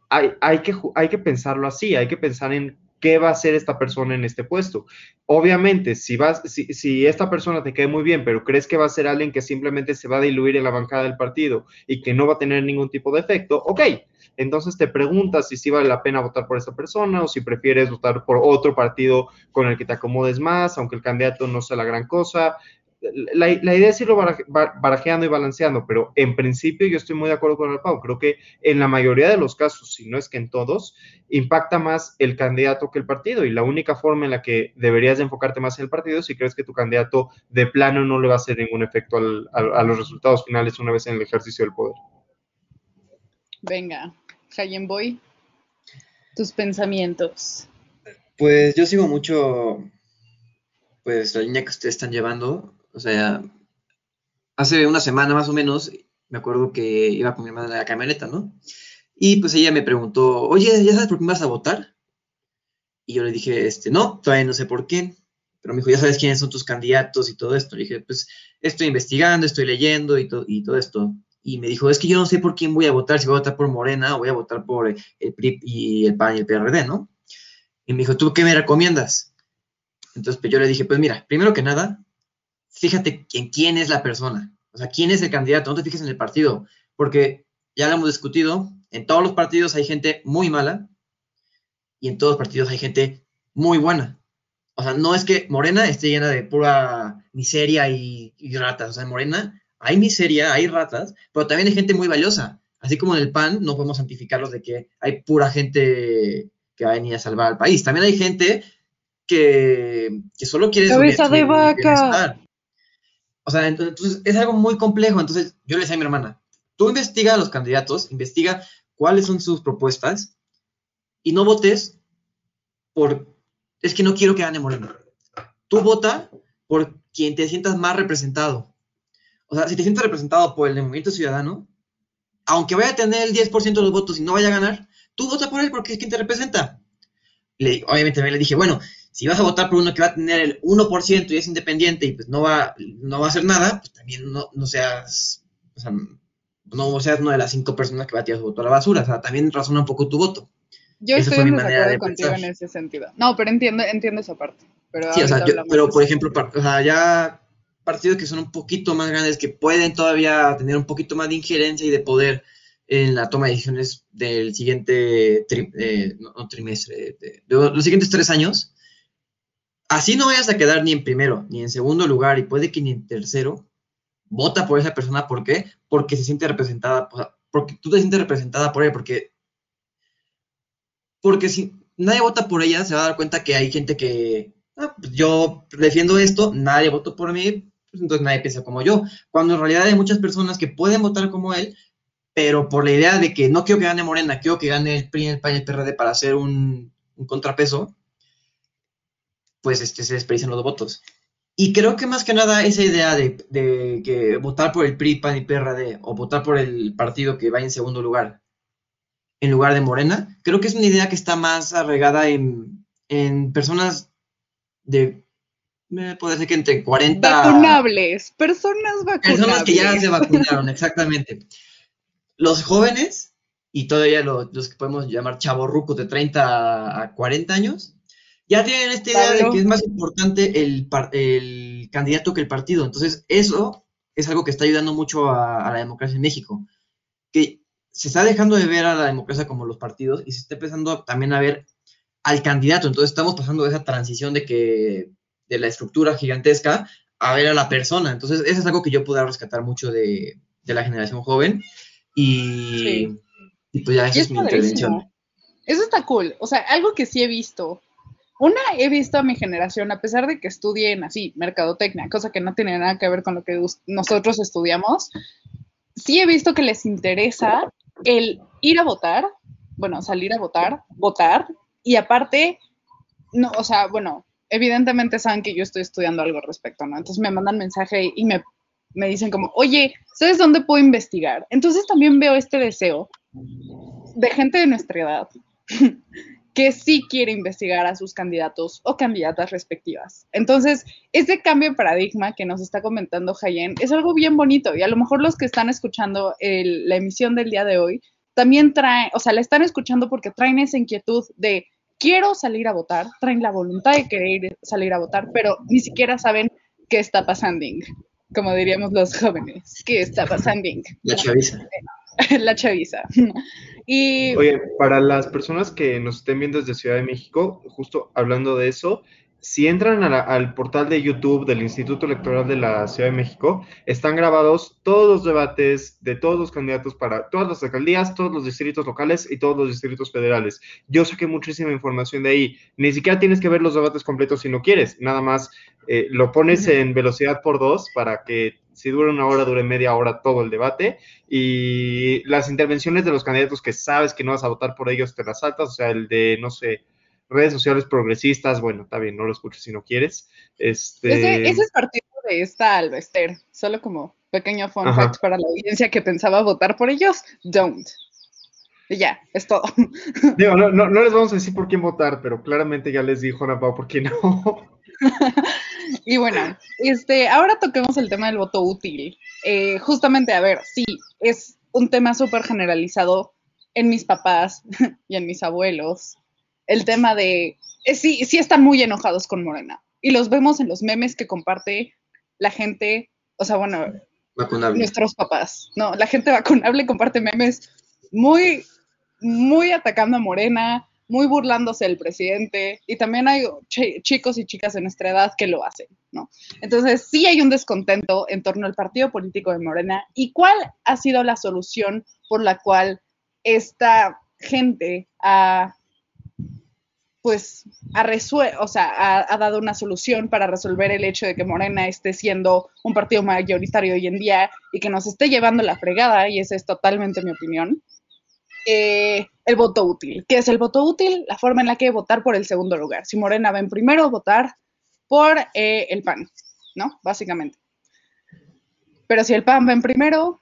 S4: Hay, hay, que, hay que pensarlo así, hay que pensar en qué va a hacer esta persona en este puesto. Obviamente, si, vas, si, esta persona te cae muy bien, pero crees que va a ser alguien que simplemente se va a diluir en la bancada del partido y que no va a tener ningún tipo de efecto, ok. Entonces te preguntas si sí vale la pena votar por esta persona o si prefieres votar por otro partido con el que te acomodes más, aunque el candidato no sea la gran cosa. La, la, idea es irlo barajeando y balanceando, pero en principio yo estoy muy de acuerdo con el Pau. Creo que en la mayoría de los casos, si no es que en todos, impacta más el candidato que el partido. Y la única forma en la que deberías de enfocarte más en el partido es si crees que tu candidato de plano no le va a hacer ningún efecto al, a, a, los resultados finales una vez en el ejercicio del poder.
S2: Venga, Hayen Boy, tus pensamientos.
S3: Pues yo sigo mucho pues la línea que ustedes están llevando. O sea, hace una semana más o menos, me acuerdo que iba con mi hermana en la camioneta, ¿no? Y pues ella me preguntó, oye, ¿ya sabes por qué vas a votar? Y yo le dije, este, no, todavía no sé por qué. Pero me dijo, ¿ya sabes quiénes son tus candidatos y todo esto? Le dije, pues estoy investigando, estoy leyendo y, to y todo esto. Y me dijo, es que yo no sé por quién voy a votar, si voy a votar por Morena o voy a votar por el PRI y el PAN y el PRD, ¿no? Y me dijo, ¿tú qué me recomiendas? Entonces, pues yo le dije, pues mira, primero que nada, fíjate en quién es la persona, o sea, quién es el candidato, no te fijes en el partido, porque ya lo hemos discutido, en todos los partidos hay gente muy mala y en todos los partidos hay gente muy buena. O sea, no es que Morena esté llena de pura miseria y, y ratas, o sea, en Morena hay miseria, hay ratas, pero también hay gente muy valiosa. Así como en el PAN, no podemos santificarlos de que hay pura gente que va a venir a salvar al país. También hay gente que, que solo quiere
S2: cabeza de vaca.
S3: O sea, entonces es algo muy complejo. Entonces yo le decía a mi hermana, tú investiga a los candidatos, investiga cuáles son sus propuestas y no votes por, es que no quiero que gane Moreno. Tú vota por quien te sientas más representado. O sea, si te sientes representado por el movimiento ciudadano, aunque vaya a tener el 10% de los votos y no vaya a ganar, tú vota por él porque es quien te representa. Le, obviamente también le dije, bueno, si vas a votar por uno que va a tener el 1% y es independiente y pues no va, no va a hacer nada, pues también no, no seas, o sea, no seas una de las cinco personas que va a tirar su voto a la basura. O sea, también razona un poco tu voto.
S2: Yo estoy en desacuerdo contigo en ese sentido. No, pero entiendo, entiendo esa parte. Pero,
S3: sí, o sea, pero por ejemplo, o sea, ya partidos que son un poquito más grandes, que pueden todavía tener un poquito más de injerencia y de poder en la toma de decisiones del siguiente eh, no, trimestre, de, los siguientes tres años, así no vayas a quedar ni en primero ni en segundo lugar y puede que ni en tercero, vota por esa persona. ¿Por qué? Porque se siente representada, porque tú te sientes representada por él, porque, porque si nadie vota por ella, se va a dar cuenta que hay gente que, ah, pues yo defiendo esto, nadie votó por mí, pues entonces nadie piensa como yo. Cuando en realidad hay muchas personas que pueden votar como él, pero por la idea de que no quiero que gane Morena, quiero que gane el PRI, el PAN el PRD para hacer un, contrapeso, pues este, se desperdician los votos. Y creo que más que nada esa idea de, que votar por el PRI, PAN y PRD o votar por el partido que va en segundo lugar en lugar de Morena, creo que es una idea que está más arraigada en, en personas de, puede ser que entre 40...
S2: Vacunables, personas vacunables.
S3: Personas que ya se vacunaron, exactamente los jóvenes, y todavía los, que podemos llamar chavorrucos de 30 a 40 años, ya tienen esta idea de que es más importante el, el, candidato que el partido. Entonces, eso es algo que está ayudando mucho a, la democracia en México. Que se está dejando de ver a la democracia como los partidos y se está empezando también a ver al candidato. Entonces, estamos pasando de esa transición de que de la estructura gigantesca a ver a la persona. Entonces, eso es algo que yo puedo rescatar mucho de, de la generación joven y, pues ya esa es, mi intervención.
S2: Eso está cool. O sea, algo que sí he visto. Una, he visto a mi generación, a pesar de que estudien así, mercadotecnia, cosa que no tiene nada que ver con lo que nosotros estudiamos, sí he visto que les interesa el ir a votar, bueno, salir a votar, votar, y aparte, no, o sea, bueno, evidentemente saben que yo estoy estudiando algo al respecto, ¿no? Entonces me mandan mensaje y me me dicen como, oye, ¿sabes dónde puedo investigar? Entonces también veo este deseo de gente de nuestra edad que sí quiere investigar a sus candidatos o candidatas respectivas. Entonces, ese cambio de paradigma que nos está comentando Jayen es algo bien bonito y a lo mejor los que están escuchando la emisión del día de hoy también traen, o sea, la están escuchando porque traen esa inquietud de quiero salir a votar, traen la voluntad de querer salir a votar, pero ni siquiera saben qué está pasando como diríamos los jóvenes. ¿Qué está pasando?
S3: La chaviza. <laughs>
S2: La chaviza.
S4: Y... Oye, para las personas que nos estén viendo desde Ciudad de México, justo hablando de eso, si entran al portal de YouTube del Instituto Electoral de la Ciudad de México, están grabados todos los debates de todos los candidatos para todas las alcaldías, todos los distritos locales y todos los distritos federales. Yo saqué muchísima información de ahí. Ni siquiera tienes que ver los debates completos si no quieres. Nada más eh, lo pones en velocidad por dos para que si dura una hora, dure media hora todo el debate. Y las intervenciones de los candidatos que sabes que no vas a votar por ellos, te las saltas. O sea, el de, no sé, redes sociales progresistas, bueno, está bien, no lo escuches si no quieres. Este...
S2: Ese, es partido de esta Albester, solo como pequeño fun fact para la audiencia que pensaba votar por ellos, don't. Y ya, es todo. <laughs>
S4: Digo, no, no, les vamos a decir por quién votar, pero claramente ya les dijo Napao por qué no. <laughs>
S2: y bueno, este, ahora toquemos el tema del voto útil. Eh, justamente, a ver, sí, es un tema súper generalizado en mis papás <laughs> y en mis abuelos el tema de, eh, sí, sí están muy enojados con Morena. Y los vemos en los memes que comparte la gente, o sea, bueno, nuestros papás, ¿no? La gente vacunable comparte memes muy, muy atacando a Morena, muy burlándose del presidente, y también hay chicos y chicas de nuestra edad que lo hacen, ¿no? Entonces, sí hay un descontento en torno al partido político de Morena. ¿Y cuál ha sido la solución por la cual esta gente ha pues ha, o sea, ha, dado una solución para resolver el hecho de que Morena esté siendo un partido mayoritario hoy en día y que nos esté llevando la fregada, y esa es totalmente mi opinión. Eh, el voto útil. ¿Qué es el voto útil? La forma en la que votar por el segundo lugar. Si Morena va en primero, votar por eh, el PAN, ¿no? Básicamente. Pero si el PAN va en primero,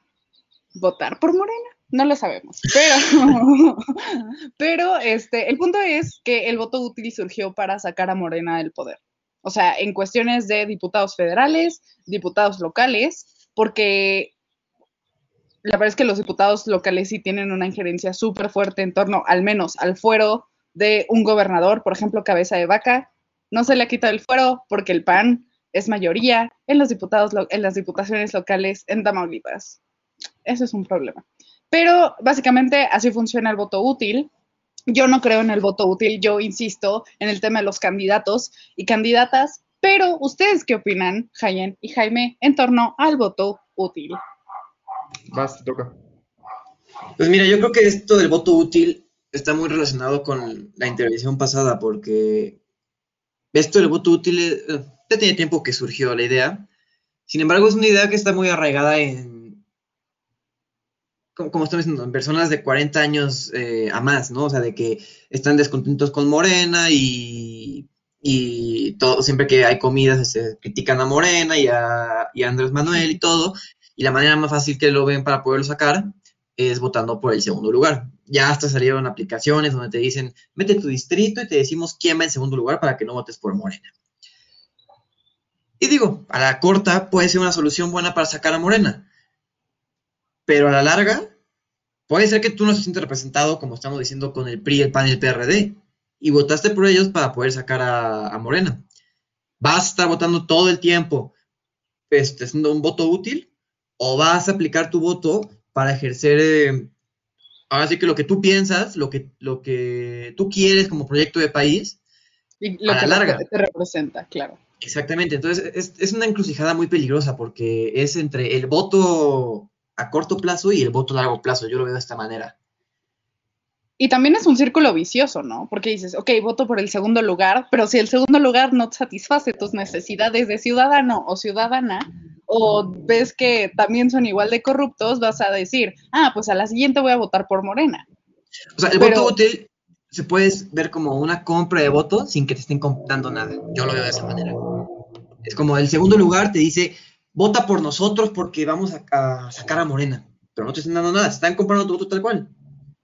S2: votar por Morena. No lo sabemos, pero, <laughs> pero este, el punto es que el voto útil surgió para sacar a Morena del poder. O sea, en cuestiones de diputados federales, diputados locales, porque la verdad es que los diputados locales sí tienen una injerencia súper fuerte en torno, al menos, al fuero de un gobernador, por ejemplo, cabeza de vaca. No se le ha quitado el fuero porque el PAN es mayoría en los diputados, en las diputaciones locales en Tamaulipas. Eso es un problema. Pero básicamente así funciona el voto útil. Yo no creo en el voto útil, yo insisto en el tema de los candidatos y candidatas, pero ¿ustedes qué opinan, Jayen y Jaime, en torno al voto útil?
S4: Vas, toca.
S3: Pues mira, yo creo que esto del voto útil está muy relacionado con la intervención pasada, porque esto del voto útil eh, ya tiene tiempo que surgió la idea. Sin embargo, es una idea que está muy arraigada en como, estamos diciendo, en personas de 40 años eh, a más, ¿no? O sea, de que están descontentos con Morena y, todo, siempre que hay comidas se critican a Morena y a, Andrés Manuel y todo, y la manera más fácil que lo ven para poderlo sacar es votando por el segundo lugar. Ya hasta salieron aplicaciones donde te dicen, mete tu distrito y te decimos quién va en segundo lugar para que no votes por Morena. Y digo, a la corta puede ser una solución buena para sacar a Morena pero a la larga puede ser que tú no se sientes representado, como estamos diciendo, con el PRI, el PAN y el PRD, y votaste por ellos para poder sacar a, Morena. ¿Vas a estar votando todo el tiempo este, siendo un voto útil? ¿O vas a aplicar tu voto para ejercer, eh, ahora sí que lo que tú piensas, lo que, lo que tú quieres como proyecto de país,
S2: y lo a que la larga. te representa, claro.
S3: Exactamente, entonces es, es, una encrucijada muy peligrosa porque es entre el voto a corto plazo y el voto a largo plazo. Yo lo veo de esta manera.
S2: Y también es un círculo vicioso, ¿no? Porque dices, ok, voto por el segundo lugar, pero si el segundo lugar no satisface tus necesidades de ciudadano o ciudadana, o ves que también son igual de corruptos, vas a decir, ah, pues a la siguiente voy a votar por Morena.
S3: O sea, el voto útil se puede ver como una compra de votos sin que te estén comprando nada. Yo lo veo de esa manera. Es como el segundo lugar te dice, vota por nosotros porque vamos a, sacar a Morena. Pero no te están dando nada, están comprando tu voto tal cual.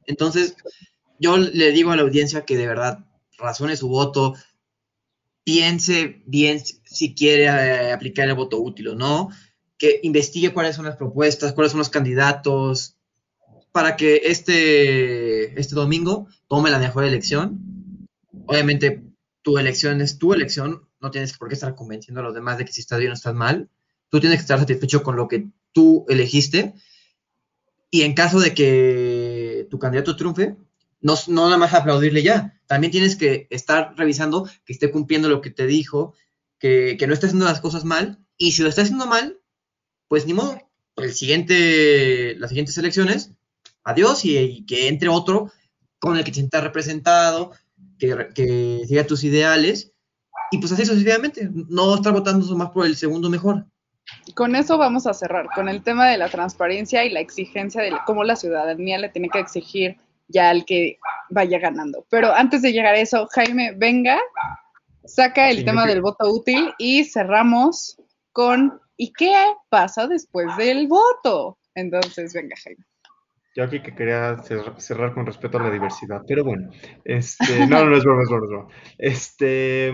S3: Entonces, yo le digo a la audiencia que de verdad razone su voto, piense bien si quiere eh, aplicar el voto útil o no, que investigue cuáles son las propuestas, cuáles son los candidatos, para que este, este domingo tome la mejor elección. Obviamente, tu elección es tu elección, no tienes por qué estar convenciendo a los demás de que si estás bien o estás mal. Tú tienes que estar satisfecho con lo que tú elegiste. Y en caso de que tu candidato triunfe, no, no nada más aplaudirle ya. También tienes que estar revisando que esté cumpliendo lo que te dijo, que, no esté haciendo las cosas mal. Y si lo está haciendo mal, pues ni modo. El siguiente, las siguientes elecciones, adiós y, que entre otro con el que te sienta representado, que, que siga tus ideales. Y pues así sucesivamente. No estar votando más por el segundo mejor
S2: con eso vamos a cerrar, con el tema de la transparencia y la exigencia de cómo la ciudadanía le tiene que exigir ya al que vaya ganando. Pero antes de llegar a eso, Jaime, venga, saca el tema del voto útil y cerramos con ¿y qué pasa después del voto? Entonces, venga, Jaime.
S4: Yo aquí que quería cerrar, con respeto a la diversidad, pero bueno, este, no, no es broma, es broma, es broma. Este,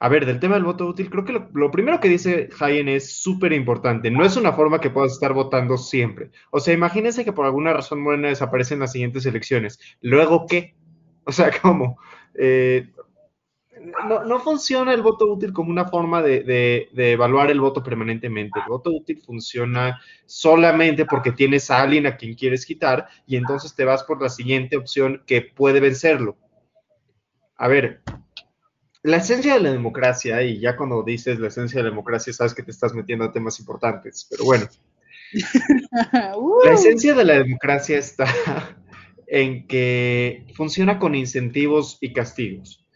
S4: a ver, del tema del voto útil, creo que lo, primero que dice Hayen es súper importante. No es una forma que puedas estar votando siempre. O sea, imagínense que por alguna razón Morena desaparece en las siguientes elecciones. ¿Luego qué? O sea, <laughs> ¿cómo? Eh, no, funciona el voto útil como una forma de, de, evaluar el voto permanentemente. El voto útil funciona solamente porque tienes a alguien a quien quieres quitar y entonces te vas por la siguiente opción que puede vencerlo. A ver, la esencia de la democracia, y ya cuando dices la esencia de la democracia sabes que te estás metiendo a temas importantes, pero bueno. <laughs> la esencia de la democracia está <laughs> en que funciona con incentivos y castigos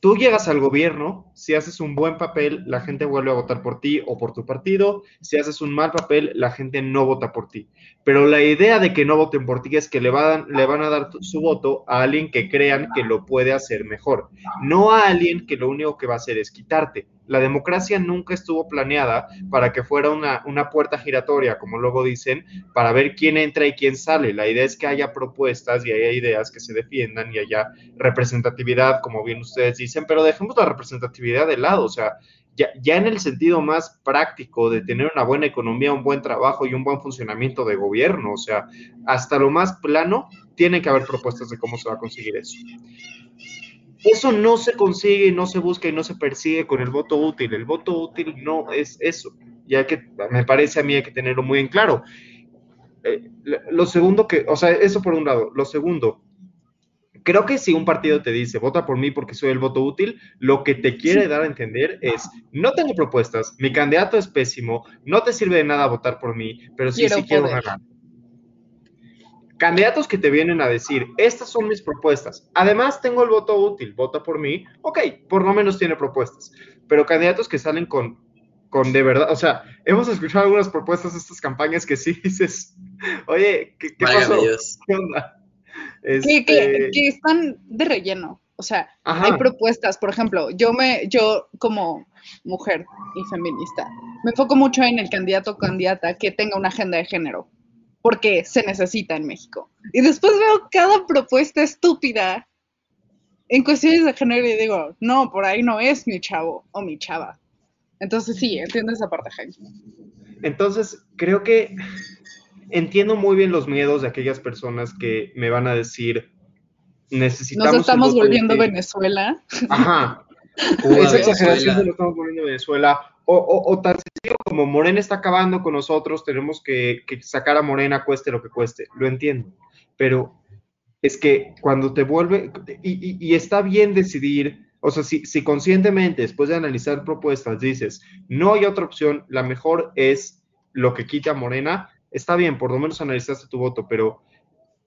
S4: tú llegas al gobierno, si haces un buen papel, la gente vuelve a votar por ti o por tu partido, si haces un mal papel, la gente no vota por ti. Pero la idea de que no voten por ti es que le van, le van a dar su voto a alguien que crean que lo puede hacer mejor, no a alguien que lo único que va a hacer es quitarte. La democracia nunca estuvo planeada para que fuera una, una puerta giratoria, como luego dicen, para ver quién entra y quién sale. La idea es que haya propuestas y haya ideas que se defiendan y haya representatividad, como bien ustedes dicen, pero dejemos la representatividad de lado, o sea, ya, ya, en el sentido más práctico de tener una buena economía, un buen trabajo y un buen funcionamiento de gobierno, o sea, hasta lo más plano, tienen que haber propuestas de cómo se va a conseguir eso. Eso no se consigue, no se busca y no se persigue con el voto útil. El voto útil no es eso. Ya que me parece a mí hay que tenerlo muy en claro. Eh, lo segundo que, o sea, eso por un lado. Lo segundo, creo que si un partido te dice, vota por mí porque soy el voto útil, lo que te quiere dar a entender es, no tengo propuestas, mi candidato es pésimo, no te sirve de nada votar por mí, pero sí, quiero sí quiero ganar candidatos que te vienen a decir, estas son mis propuestas. Además, tengo el voto útil, vota por mí. Ok, por lo menos tiene propuestas. Pero candidatos que salen con, con de verdad, o sea, hemos escuchado algunas propuestas de estas campañas que sí <laughs> dices, oye, ¿qué, qué pasó? ¿Qué onda?
S2: Este... Que, que, están de relleno. O sea, hay propuestas, por ejemplo, yo me, yo como mujer y feminista, me enfoco mucho en el candidato o candidata que tenga una agenda de género porque se necesita en México. Y después veo cada propuesta estúpida en cuestiones de género y digo, no, por ahí no es mi chavo o mi chava. Entonces sí, entiendo esa parte, Jaime.
S4: Entonces, creo que entiendo muy bien los miedos de aquellas personas que me van a decir, necesitamos...
S2: Nos estamos volviendo Venezuela.
S4: Ajá. <laughs> Esa exageración de lo estamos volviendo Venezuela o, tan sencillo como Morena está acabando con nosotros, tenemos que, sacar a Morena cueste lo que cueste, lo entiendo, pero es que cuando te vuelve, y, está bien decidir, o sea, si, si, conscientemente, después de analizar propuestas, dices, no hay otra opción, la mejor es lo que quita Morena, está bien, por lo menos analizaste tu voto, pero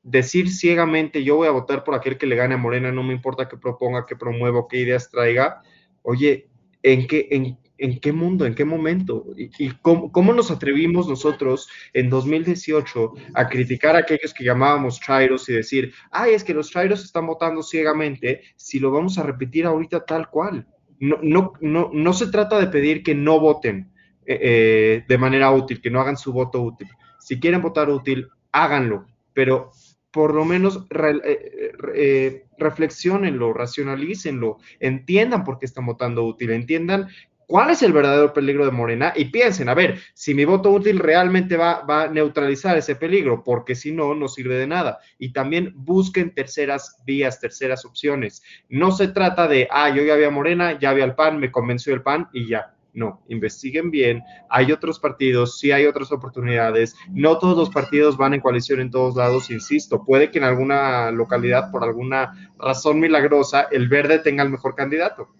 S4: decir ciegamente, yo voy a votar por aquel que le gane a Morena, no me importa qué proponga, qué promueva, qué ideas traiga, oye, ¿en qué, en, ¿En qué mundo? ¿En qué momento? ¿Y, cómo, nos atrevimos nosotros en 2018 a criticar a aquellos que llamábamos chairos y decir, ay, es que los chairos están votando ciegamente si lo vamos a repetir ahorita tal cual? No, no, no, no se trata de pedir que no voten eh, eh, de manera útil, que no hagan su voto útil. Si quieren votar útil, háganlo, pero por lo menos eh, reflexionenlo, racionalícenlo, entiendan por qué están votando útil, entiendan cuál es el verdadero peligro de Morena y piensen, a ver, si mi voto útil realmente va, a neutralizar ese peligro, porque si no, no sirve de nada. Y también busquen terceras vías, terceras opciones. No se trata de, ah, yo ya había Morena, ya había el PAN, me convenció el PAN y ya. No, investiguen bien. Hay otros partidos, sí hay otras oportunidades. No todos los partidos van en coalición en todos lados, insisto. Puede que en alguna localidad, por alguna razón milagrosa, el verde tenga el mejor candidato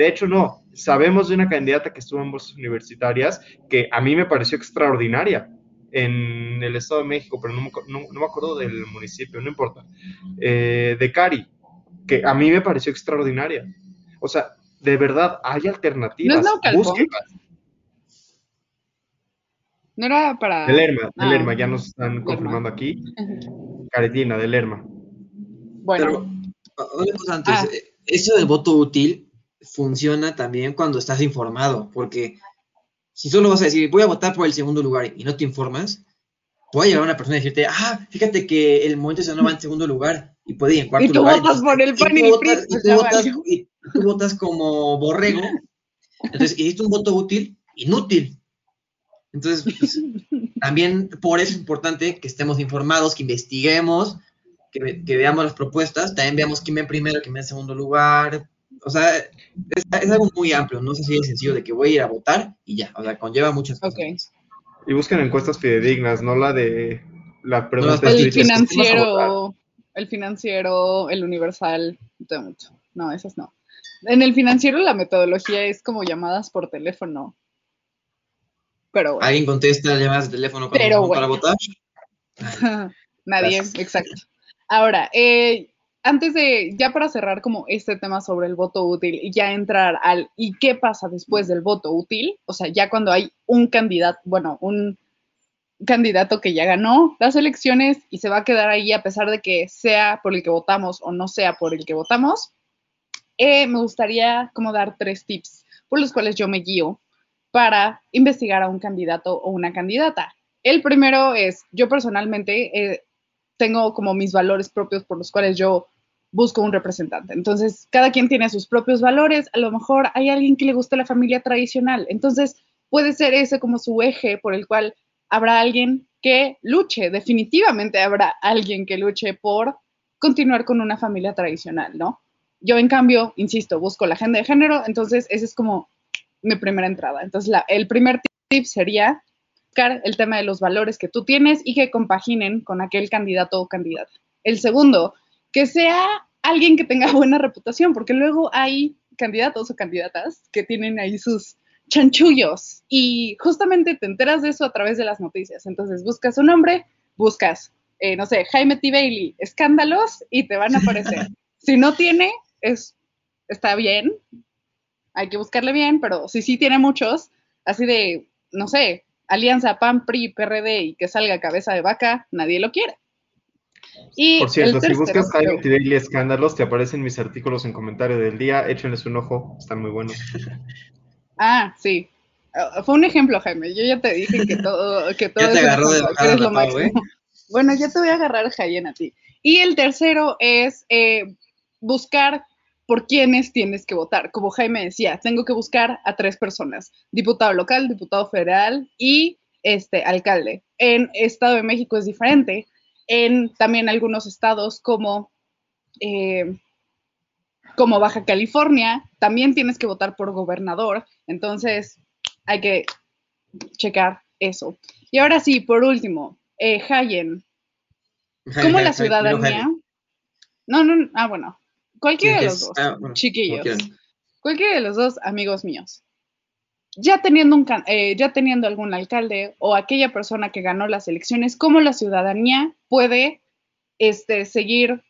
S4: de hecho, no. Sabemos de una candidata que estuvo en bolsas universitarias que a mí me pareció extraordinaria en el Estado de México, pero no, me acuerdo del municipio, no importa. Eh, de Cari, que a mí me pareció extraordinaria. O sea, de verdad, hay alternativas.
S2: ¿No es No era para.
S4: De Lerma, de Lerma, ya nos están confirmando aquí. Caretina, de Lerma.
S3: Bueno. Pero, antes, ah. eh, eso del voto útil funciona también cuando estás informado, porque si solo vas a decir, voy a votar por el segundo lugar y no te informas, puede llegar una persona y decirte, ah, fíjate que el Movimiento no va en segundo lugar y puede ir en cuarto lugar.
S2: y tú Votas por el PAN y,
S3: y, tú votas, como borrego. Entonces, hiciste un voto útil, inútil. Entonces, pues, también por eso es importante que estemos informados, que investiguemos, que, que, veamos las propuestas, también veamos quién va en primero, quién va en segundo lugar, o sea, es, algo muy amplio, no sé si es sencillo de que voy a ir a votar y ya, o sea, conlleva muchas cosas.
S4: Y busquen encuestas fidedignas, no la de la
S2: pregunta. el financiero, el financiero, el universal, mucho. No, esas no. En el financiero la metodología es como llamadas por teléfono. Pero bueno.
S3: ¿Alguien contesta llamadas de teléfono para votar? <laughs>
S2: Nadie, exacto. Ahora, eh, antes de, ya para cerrar como este tema sobre el voto útil y ya entrar al y qué pasa después del voto útil, o sea, ya cuando hay un candidato, bueno, un candidato que ya ganó las elecciones y se va a quedar ahí a pesar de que sea por el que votamos o no sea por el que votamos, eh, me gustaría como dar tres tips por los cuales yo me guío para investigar a un candidato o una candidata. El primero es, yo personalmente eh, tengo como mis valores propios por los cuales yo busco un representante. Entonces, cada quien tiene sus propios valores. A lo mejor hay alguien que le guste la familia tradicional. Entonces, puede ser ese como su eje por el cual habrá alguien que luche. Definitivamente habrá alguien que luche por continuar con una familia tradicional, ¿no? Yo, en cambio, insisto, busco la agenda de género. Entonces, ese es como mi primera entrada. Entonces, el primer tip sería buscar el tema de los valores que tú tienes y que compaginen con aquel candidato o candidata. El segundo que sea alguien que tenga <laughs> buena reputación, porque luego hay candidatos o candidatas que tienen ahí sus chanchullos y justamente te enteras de eso a través de las noticias. Entonces buscas un nombre, buscas, eh, no sé, Jaime T. Bailey, escándalos y te van a aparecer. <laughs> si no tiene, es, está bien, hay que buscarle bien, pero si sí tiene muchos, así de, no sé, Alianza PAN, PRI, PRD y que salga cabeza de vaca, nadie lo quiere.
S4: Por cierto, si buscas Jaime Daily Escándalos, te aparecen mis artículos en comentario del día. Échenles un ojo, están muy buenos. <laughs>
S2: Ah, sí. Ah, fue un ejemplo, Jaime. Yo ya te dije que todo, que <laughs> todo
S3: ya te de
S2: eres lo máximo. ¿eh? <laughs> Bueno, ya te voy a agarrar, Jayen, a ti. Y el tercero es eh, buscar por quiénes tienes que votar. Como Jaime decía, tengo que buscar a tres personas: diputado local, diputado federal y este alcalde. En Estado de México es diferente en también algunos estados como, eh, como Baja California, también tienes que votar por gobernador, entonces hay que checar eso. Y ahora sí, por último, eh, Hayen, ¿cómo la ciudadanía? No, no, ah, bueno, cualquiera de los dos, ah, chiquillos, cualquiera de los dos amigos míos ya teniendo, un, eh, ya teniendo algún alcalde o aquella persona que ganó las elecciones, ¿cómo la ciudadanía puede este, seguir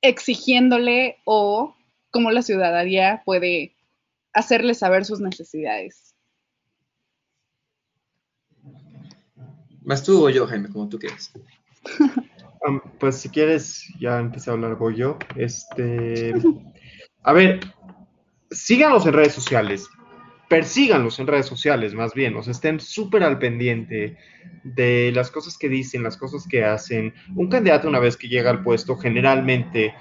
S2: exigiéndole o cómo la ciudadanía puede hacerle saber sus necesidades?
S3: ¿Más tú o yo, Jaime, como tú quieras? <laughs>
S4: pues si quieres, ya empecé a hablar yo. Este, a ver, síganos en redes sociales. Persíganlos en redes sociales, más bien, o sea, estén súper al pendiente de las cosas que dicen, las cosas que hacen. Un candidato una vez que llega al puesto generalmente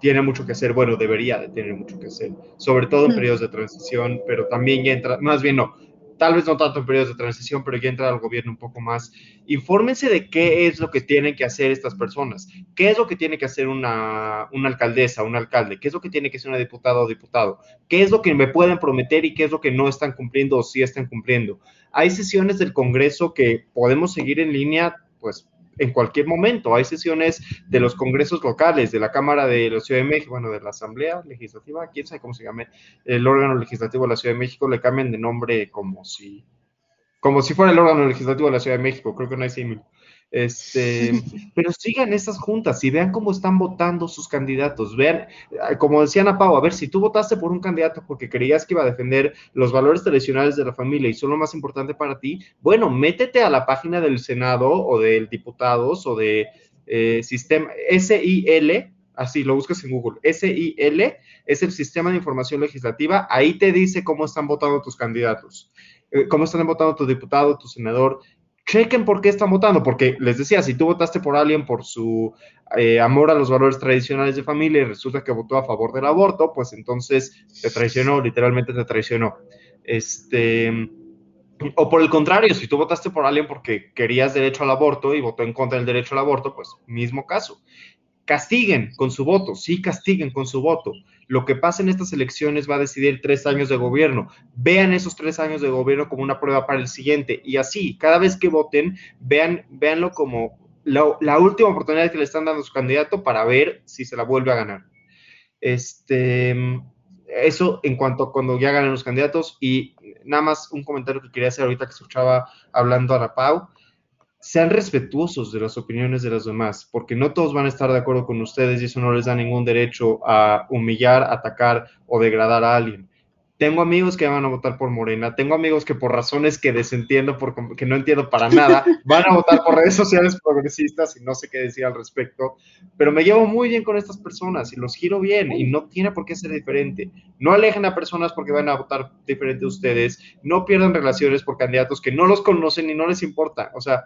S4: tiene mucho que hacer, bueno, debería de tener mucho que hacer, sobre todo en periodos de transición, pero también ya entra, más bien no, tal vez no tanto en periodos de transición, pero ya entra al gobierno un poco más. Infórmense de qué es lo que tienen que hacer estas personas, qué es lo que tiene que hacer una, alcaldesa, un alcalde, qué es lo que tiene que hacer una diputada o diputado, qué es lo que me pueden prometer y qué es lo que no están cumpliendo o sí están cumpliendo. Hay sesiones del Congreso que podemos seguir en línea, pues en cualquier momento. Hay sesiones de los congresos locales, de la Cámara de la Ciudad de México, bueno, de la Asamblea Legislativa, quién sabe cómo se llame, el órgano legislativo de la Ciudad de México, le cambian de nombre como si, como si fuera el órgano legislativo de la Ciudad de México, creo que no hay símil. Este, <laughs> pero sigan esas juntas y vean cómo están votando sus candidatos. Vean, eh, como decía Ana Pau, a ver, si tú votaste por un candidato porque creías que iba a defender los valores tradicionales de la familia y son lo más importante para ti, bueno, métete a la página del Senado o del Diputados o de eh, sistema SIL, así lo buscas en Google, SIL es el Sistema de Información Legislativa, ahí te dice cómo están votando tus candidatos, cómo están votando tu diputado, tu senador, chequen por qué están votando, porque les decía, si tú votaste por alguien por su eh, amor a los valores tradicionales de familia y resulta que votó a favor del aborto, pues entonces te traicionó, literalmente te traicionó. Este, o por el contrario, si tú votaste por alguien porque querías derecho al aborto y votó en contra del derecho al aborto, pues mismo caso castiguen con su voto, sí castiguen con su voto. Lo que pasa en estas elecciones va a decidir tres años de gobierno. Vean esos tres años de gobierno como una prueba para el siguiente. Y así, cada vez que voten, vean, véanlo como la, última oportunidad que le están dando a su candidato para ver si se la vuelve a ganar. Este, eso en cuanto a cuando ya ganen los candidatos. Y nada más un comentario que quería hacer ahorita que escuchaba hablando a la Pau sean respetuosos de las opiniones de los demás, porque no todos van a estar de acuerdo con ustedes y eso no les da ningún derecho a humillar, atacar o degradar a alguien. Tengo amigos que van a votar por Morena, tengo amigos que por razones que desentiendo, por, que no entiendo para nada, <laughs> van a votar por redes sociales progresistas y no sé qué decir al respecto, pero me llevo muy bien con estas personas y los giro bien y no tiene por qué ser diferente. No alejen a personas porque van a votar diferente a ustedes, no pierdan relaciones por candidatos que no los conocen y no les importa. O sea,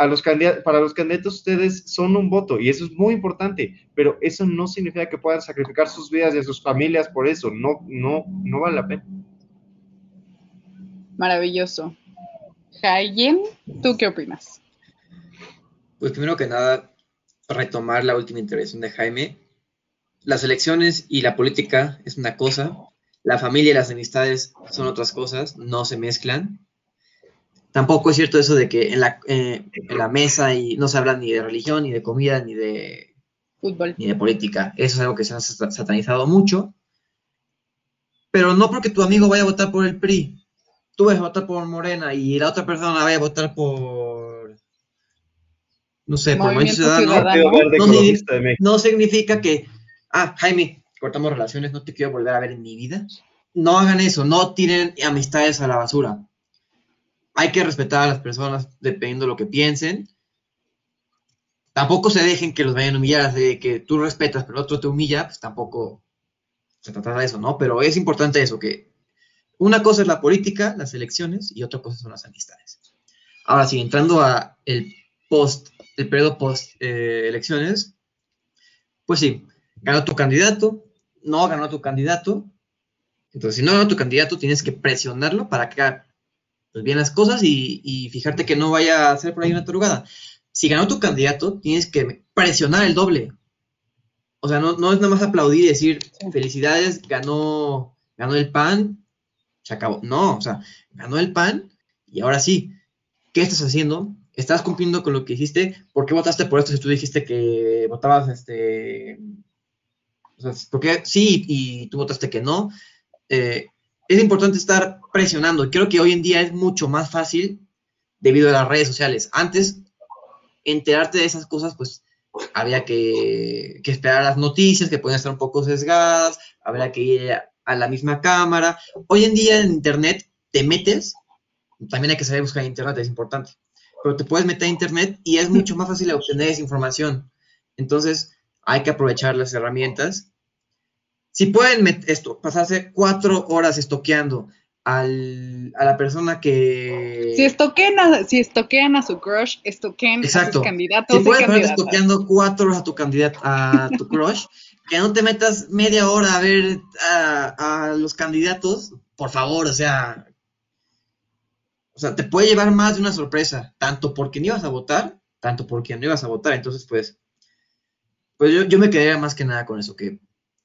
S4: a los para los candidatos ustedes son un voto y eso es muy importante, pero eso no significa que puedan sacrificar sus vidas y a sus familias por eso, no, no, no vale la pena.
S2: Maravilloso. Jayen, ¿tú qué opinas?
S3: Pues primero que nada, retomar la última intervención de Jaime. Las elecciones y la política es una cosa, la familia y las amistades son otras cosas, no se mezclan tampoco es cierto eso de que en la, eh, en la mesa y no se habla ni de religión, ni de comida, ni de
S2: fútbol,
S3: ni de política. Eso es algo que se ha satanizado mucho. Pero no porque tu amigo vaya a votar por el PRI, tú vas a votar por Morena y la otra persona vaya a votar por, no sé, por Movimiento Ciudadano. No, significa que, ah, Jaime, cortamos relaciones, no te quiero volver a ver en mi vida. No hagan eso, no tiren amistades a la basura hay que respetar a las personas dependiendo de lo que piensen. Tampoco se dejen que los vayan a humillar, de que tú respetas, pero el otro te humilla, pues tampoco se trata de eso, ¿no? Pero es importante eso, que una cosa es la política, las elecciones, y otra cosa son las amistades. Ahora sí, entrando a el post, el periodo post eh, elecciones, pues sí, ganó tu candidato, no ganó tu candidato, entonces si no ganó tu candidato, tienes que presionarlo para que pues bien las cosas y, fijarte que no vaya a ser por ahí una tarugada. Si ganó tu candidato, tienes que presionar el doble. O sea, no, no es nada más aplaudir y decir, felicidades, ganó, ganó el PAN, se acabó. No, o sea, ganó el PAN y ahora sí, ¿qué estás haciendo? ¿Estás cumpliendo con lo que hiciste? ¿Por qué votaste por esto si tú dijiste que votabas, este... O sea, ¿por qué sí y tú votaste que no? Eh, es importante estar presionando. Creo que hoy en día es mucho más fácil debido a las redes sociales. Antes, enterarte de esas cosas, pues había que, esperar las noticias, que pueden estar un poco sesgadas, habría que ir a la misma cámara. Hoy en día en Internet te metes, también hay que saber buscar Internet, es importante, pero te puedes meter a Internet y es mucho más fácil obtener esa información. Entonces, hay que aprovechar las herramientas si pueden esto, pasarse cuatro horas estoqueando al, a la persona que...
S2: Si estoquean a, si estoquean a su crush, estoqueen a sus candidatos.
S3: Si puedes estar estoqueando cuatro horas a tu candidato, a tu crush, que no te metas media hora a ver a, a los candidatos, por favor, o sea... O sea, te puede llevar más de una sorpresa, tanto porque no ibas a votar, tanto porque no ibas a votar. Entonces, pues, pues yo, yo me quedaría más que nada con eso, que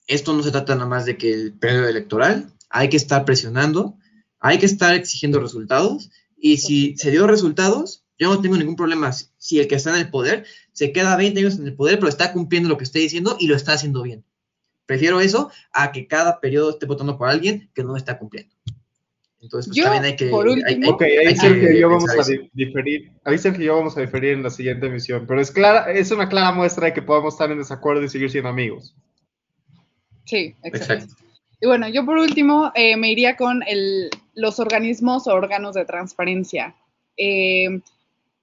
S3: esto no se trata nada más de que el periodo electoral, hay que estar presionando, hay que estar exigiendo resultados y si se dio resultados, yo no tengo ningún problema. Si el que está en el poder se queda 20 años en el poder, pero está cumpliendo lo que estoy diciendo y lo está haciendo bien. Prefiero eso a que cada periodo esté votando por alguien que no está cumpliendo. Entonces, pues, también hay que.
S2: Por último,
S4: ok, ahí Sergio y yo vamos a diferir. Ahí Sergio y yo vamos a diferir en la siguiente emisión. Pero es clara, es una clara muestra de que podemos estar en desacuerdo y seguir siendo amigos.
S2: Sí, exacto. Y bueno, yo por último eh, me iría con el, los organismos o órganos de transparencia. Eh,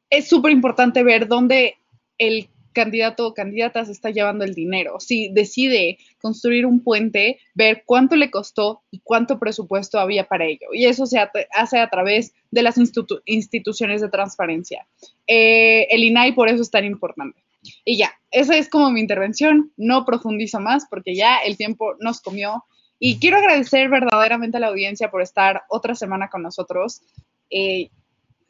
S2: es súper importante ver dónde el candidato o candidata se está llevando el dinero. Si decide construir un puente, ver cuánto le costó y cuánto presupuesto había para ello. Y eso se hace a través de las instituciones de transparencia. Eh, el INAI por eso es tan importante. Y ya, esa es como mi intervención. No profundizo más porque ya el tiempo nos comió. Y quiero agradecer verdaderamente a la audiencia por estar otra semana con nosotros. Eh,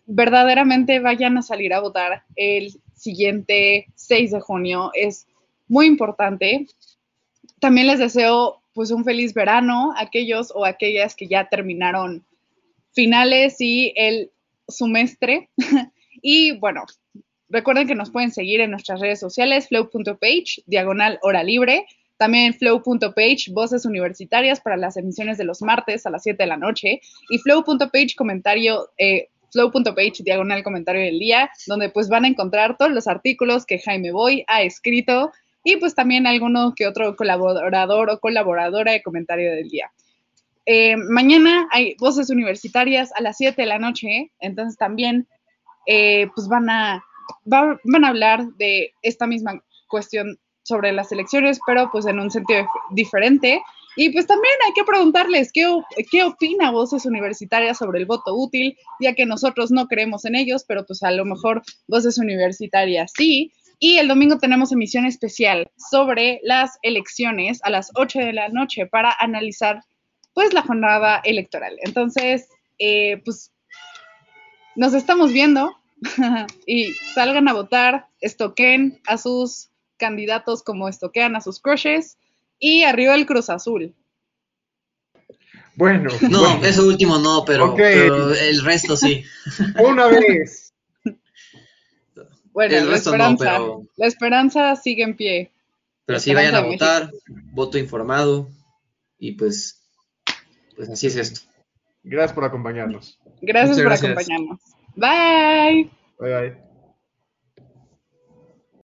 S2: verdaderamente vayan a salir a votar el siguiente 6 de junio. Es muy importante. También les deseo pues un feliz verano a aquellos o aquellas que ya terminaron finales y el semestre. <laughs> y bueno, Recuerden que nos pueden seguir en nuestras redes sociales, flow.page, diagonal hora libre. También flow.page, voces universitarias para las emisiones de los martes a las 7 de la noche. Y flow.page, comentario, eh, flow.page, diagonal comentario del día, donde pues van a encontrar todos los artículos que Jaime Boy ha escrito y pues también alguno que otro colaborador o colaboradora de comentario del día. eh, mañana hay voces universitarias a las 7 de la noche, entonces también eh, pues van a, van a hablar de esta misma cuestión sobre las elecciones, pero pues en un sentido diferente. Y pues también hay que preguntarles qué, qué opina Voces Universitarias sobre el voto útil, ya que nosotros no creemos en ellos, pero pues a lo mejor Voces Universitarias sí. Y el domingo tenemos emisión especial sobre las elecciones a las 8 de la noche para analizar pues la jornada electoral. Entonces, eh, pues nos estamos viendo <laughs> y salgan a votar, estoquen a sus candidatos como estoquean a sus crushes y arriba el Cruz Azul.
S4: Bueno. <laughs>
S3: No, eso último no, pero, el resto sí. <laughs>
S4: Una vez.
S2: Bueno, la esperanza, la esperanza sigue en pie.
S3: Pero sí vayan a votar, voto informado y pues, pues así es esto.
S4: Gracias por acompañarnos.
S2: Gracias por acompañarnos. Bye.
S4: Bye bye.